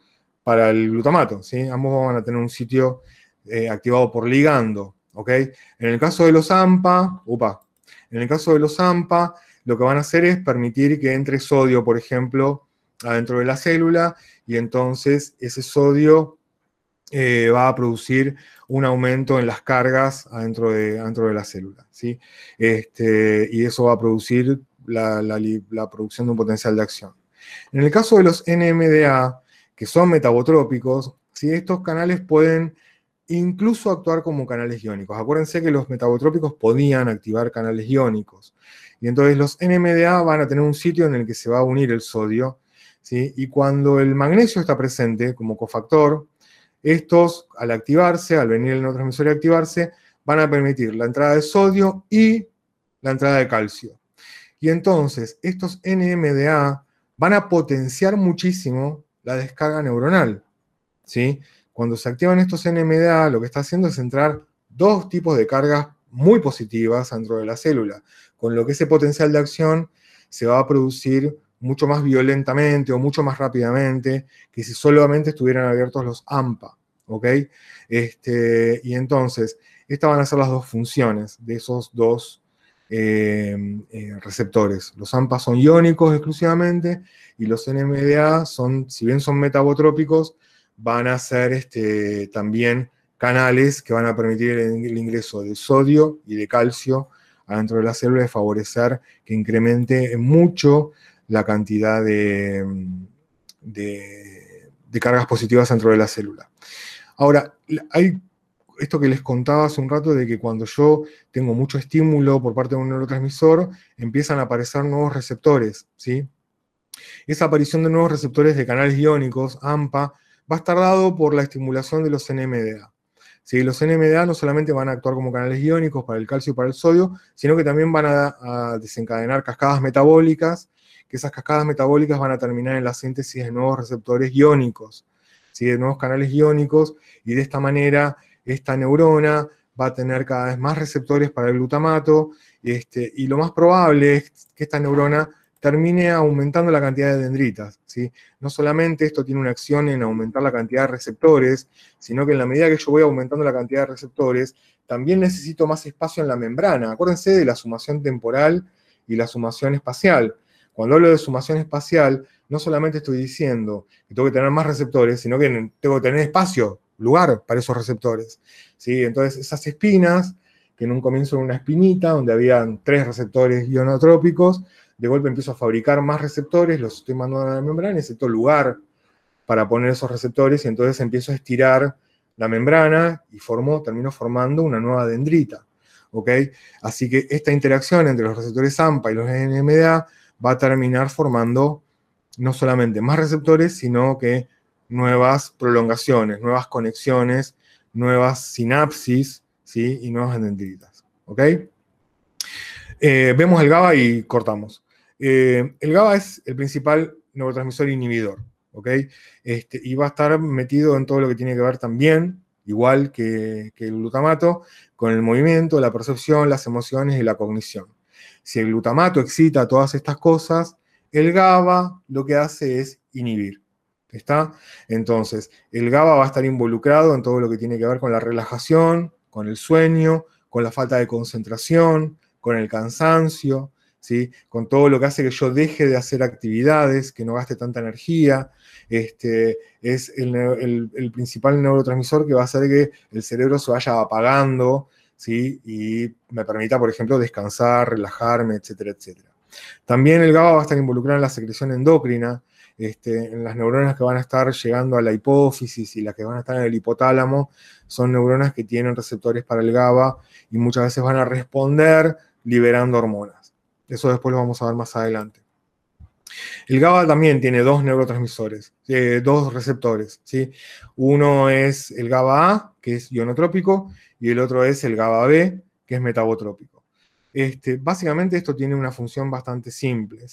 para el glutamato, ¿sí? Ambos van a tener un sitio eh, activado por ligando. En el caso de los AMPA, upa, en el caso de los AMPA, lo que van a hacer es permitir que entre sodio, por ejemplo, adentro de la célula, y entonces ese sodio eh, va a producir un aumento en las cargas adentro de, adentro de la célula, ¿sí? Este, y eso va a producir la, la producción de un potencial de acción. En el caso de los NMDA, que son metabotrópicos, ¿sí? estos canales pueden incluso actuar como canales iónicos. Acuérdense que los metabotrópicos podían activar canales iónicos. Y entonces los NMDA van a tener un sitio en el que se va a unir el sodio. ¿sí? Y cuando el magnesio está presente como cofactor, estos, al activarse, al venir el neurotransmisor y activarse, van a permitir la entrada de sodio y la entrada de calcio. Y entonces, estos NMDA van a potenciar muchísimo la descarga neuronal. ¿sí? Cuando se activan estos NMDA, lo que está haciendo es entrar dos tipos de cargas muy positivas dentro de la célula, con lo que ese potencial de acción se va a producir mucho más violentamente o mucho más rápidamente que si solamente estuvieran abiertos los AMPA. Este, y entonces, estas van a ser las dos funciones de esos dos eh, eh, receptores. Los AMPA son iónicos exclusivamente y los NMDA son, si bien son metabotrópicos, van a ser este, también canales que van a permitir el, ingreso de sodio y de calcio adentro de la célula y favorecer que incremente mucho la cantidad de, de cargas positivas dentro de la célula. Ahora, hay esto que les contaba hace un rato de que cuando yo tengo mucho estímulo por parte de un neurotransmisor, empiezan a aparecer nuevos receptores, ¿sí? Esa aparición de nuevos receptores de canales iónicos, AMPA, va a estar dado por la estimulación de los NMDA. ¿Sí? Los NMDA no solamente van a actuar como canales iónicos para el calcio y para el sodio, sino que también van a, desencadenar cascadas metabólicas, que esas cascadas metabólicas van a terminar en la síntesis de nuevos receptores iónicos, ¿sí? de nuevos canales iónicos, y de esta manera esta neurona va a tener cada vez más receptores para el glutamato, este, y lo más probable es que esta neurona termine aumentando la cantidad de dendritas. ¿sí? No solamente esto tiene una acción en aumentar la cantidad de receptores, sino que en la medida que yo voy aumentando la cantidad de receptores, también necesito más espacio en la membrana. Acuérdense de la sumación temporal y la sumación espacial. Cuando hablo de sumación espacial, no solamente estoy diciendo que tengo que tener más receptores, sino que tengo que tener espacio lugar para esos receptores. ¿sí? Entonces, esas espinas, que en un comienzo era una espinita donde habían tres receptores ionotrópicos, de golpe empiezo a fabricar más receptores, los estoy mandando a la membrana, necesito lugar para poner esos receptores y entonces empiezo a estirar la membrana y formo, termino formando una nueva dendrita. ¿ok? Así que esta interacción entre los receptores AMPA y los NMDA va a terminar formando no solamente más receptores, sino que nuevas prolongaciones, nuevas conexiones, nuevas sinapsis, ¿sí? y nuevas dendritas. ¿ok? Eh, vemos el GABA y cortamos. Eh, el GABA es el principal neurotransmisor inhibidor, ¿ok? Este, y va a estar metido en todo lo que tiene que ver también, igual que, que el glutamato, con el movimiento, la percepción, las emociones y la cognición. Si el glutamato excita todas estas cosas, el GABA lo que hace es inhibir. ¿Está? Entonces, el GABA va a estar involucrado en todo lo que tiene que ver con la relajación, con el sueño, con la falta de concentración, con el cansancio, ¿sí? con todo lo que hace que yo deje de hacer actividades, que no gaste tanta energía. Este, es el, principal neurotransmisor que va a hacer que el cerebro se vaya apagando ¿sí? y me permita, por ejemplo, descansar, relajarme, etcétera, etcétera. También el GABA va a estar involucrado en la secreción endocrina, este, las neuronas que van a estar llegando a la hipófisis y las que van a estar en el hipotálamo, son neuronas que tienen receptores para el GABA y muchas veces van a responder liberando hormonas. Eso después lo vamos a ver más adelante. El GABA también tiene dos neurotransmisores, eh, dos receptores. ¿sí? Uno es el GABA A, que es ionotrópico, y el otro es el GABA B, que es metabotrópico. Este, básicamente esto tiene una función bastante simple.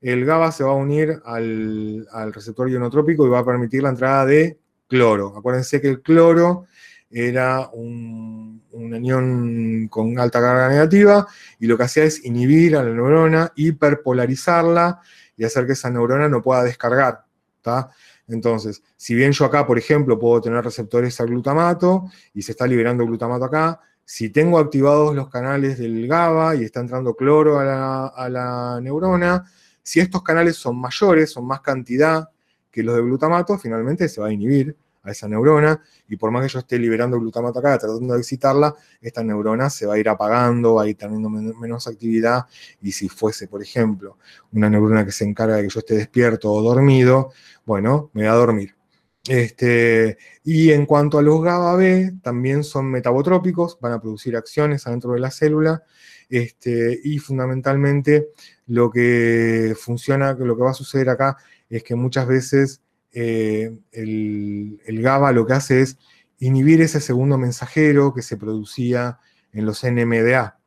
El GABA se va a unir al, receptor ionotrópico y va a permitir la entrada de cloro. Acuérdense que el cloro era un, un, anión con alta carga negativa y lo que hacía es inhibir a la neurona, hiperpolarizarla y hacer que esa neurona no pueda descargar. Entonces, si bien yo acá, por ejemplo, puedo tener receptores al glutamato y se está liberando glutamato acá, si tengo activados los canales del GABA y está entrando cloro a la, neurona, si estos canales son mayores, son más cantidad que los de glutamato, finalmente se va a inhibir a esa neurona y por más que yo esté liberando glutamato acá, tratando de excitarla, esta neurona se va a ir apagando, va a ir teniendo menos actividad y si fuese, por ejemplo, una neurona que se encarga de que yo esté despierto o dormido, bueno, me va a dormir. Este, y en cuanto a los GABA B, también son metabotrópicos, van a producir acciones adentro de la célula, este, y fundamentalmente lo que funciona, lo que va a suceder acá es que muchas veces eh, el, GABA lo que hace es inhibir ese segundo mensajero que se producía en los NMDA.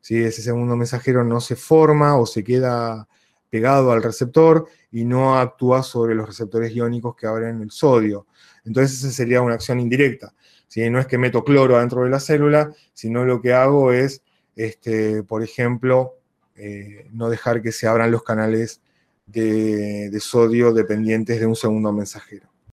Si Ese segundo mensajero no se forma o se queda pegado al receptor y no actúa sobre los receptores iónicos que abren el sodio. Entonces esa sería una acción indirecta. Si No es que meto cloro dentro de la célula, sino lo que hago es, este, por ejemplo, eh, no dejar que se abran los canales de, de sodio dependientes de un segundo mensajero.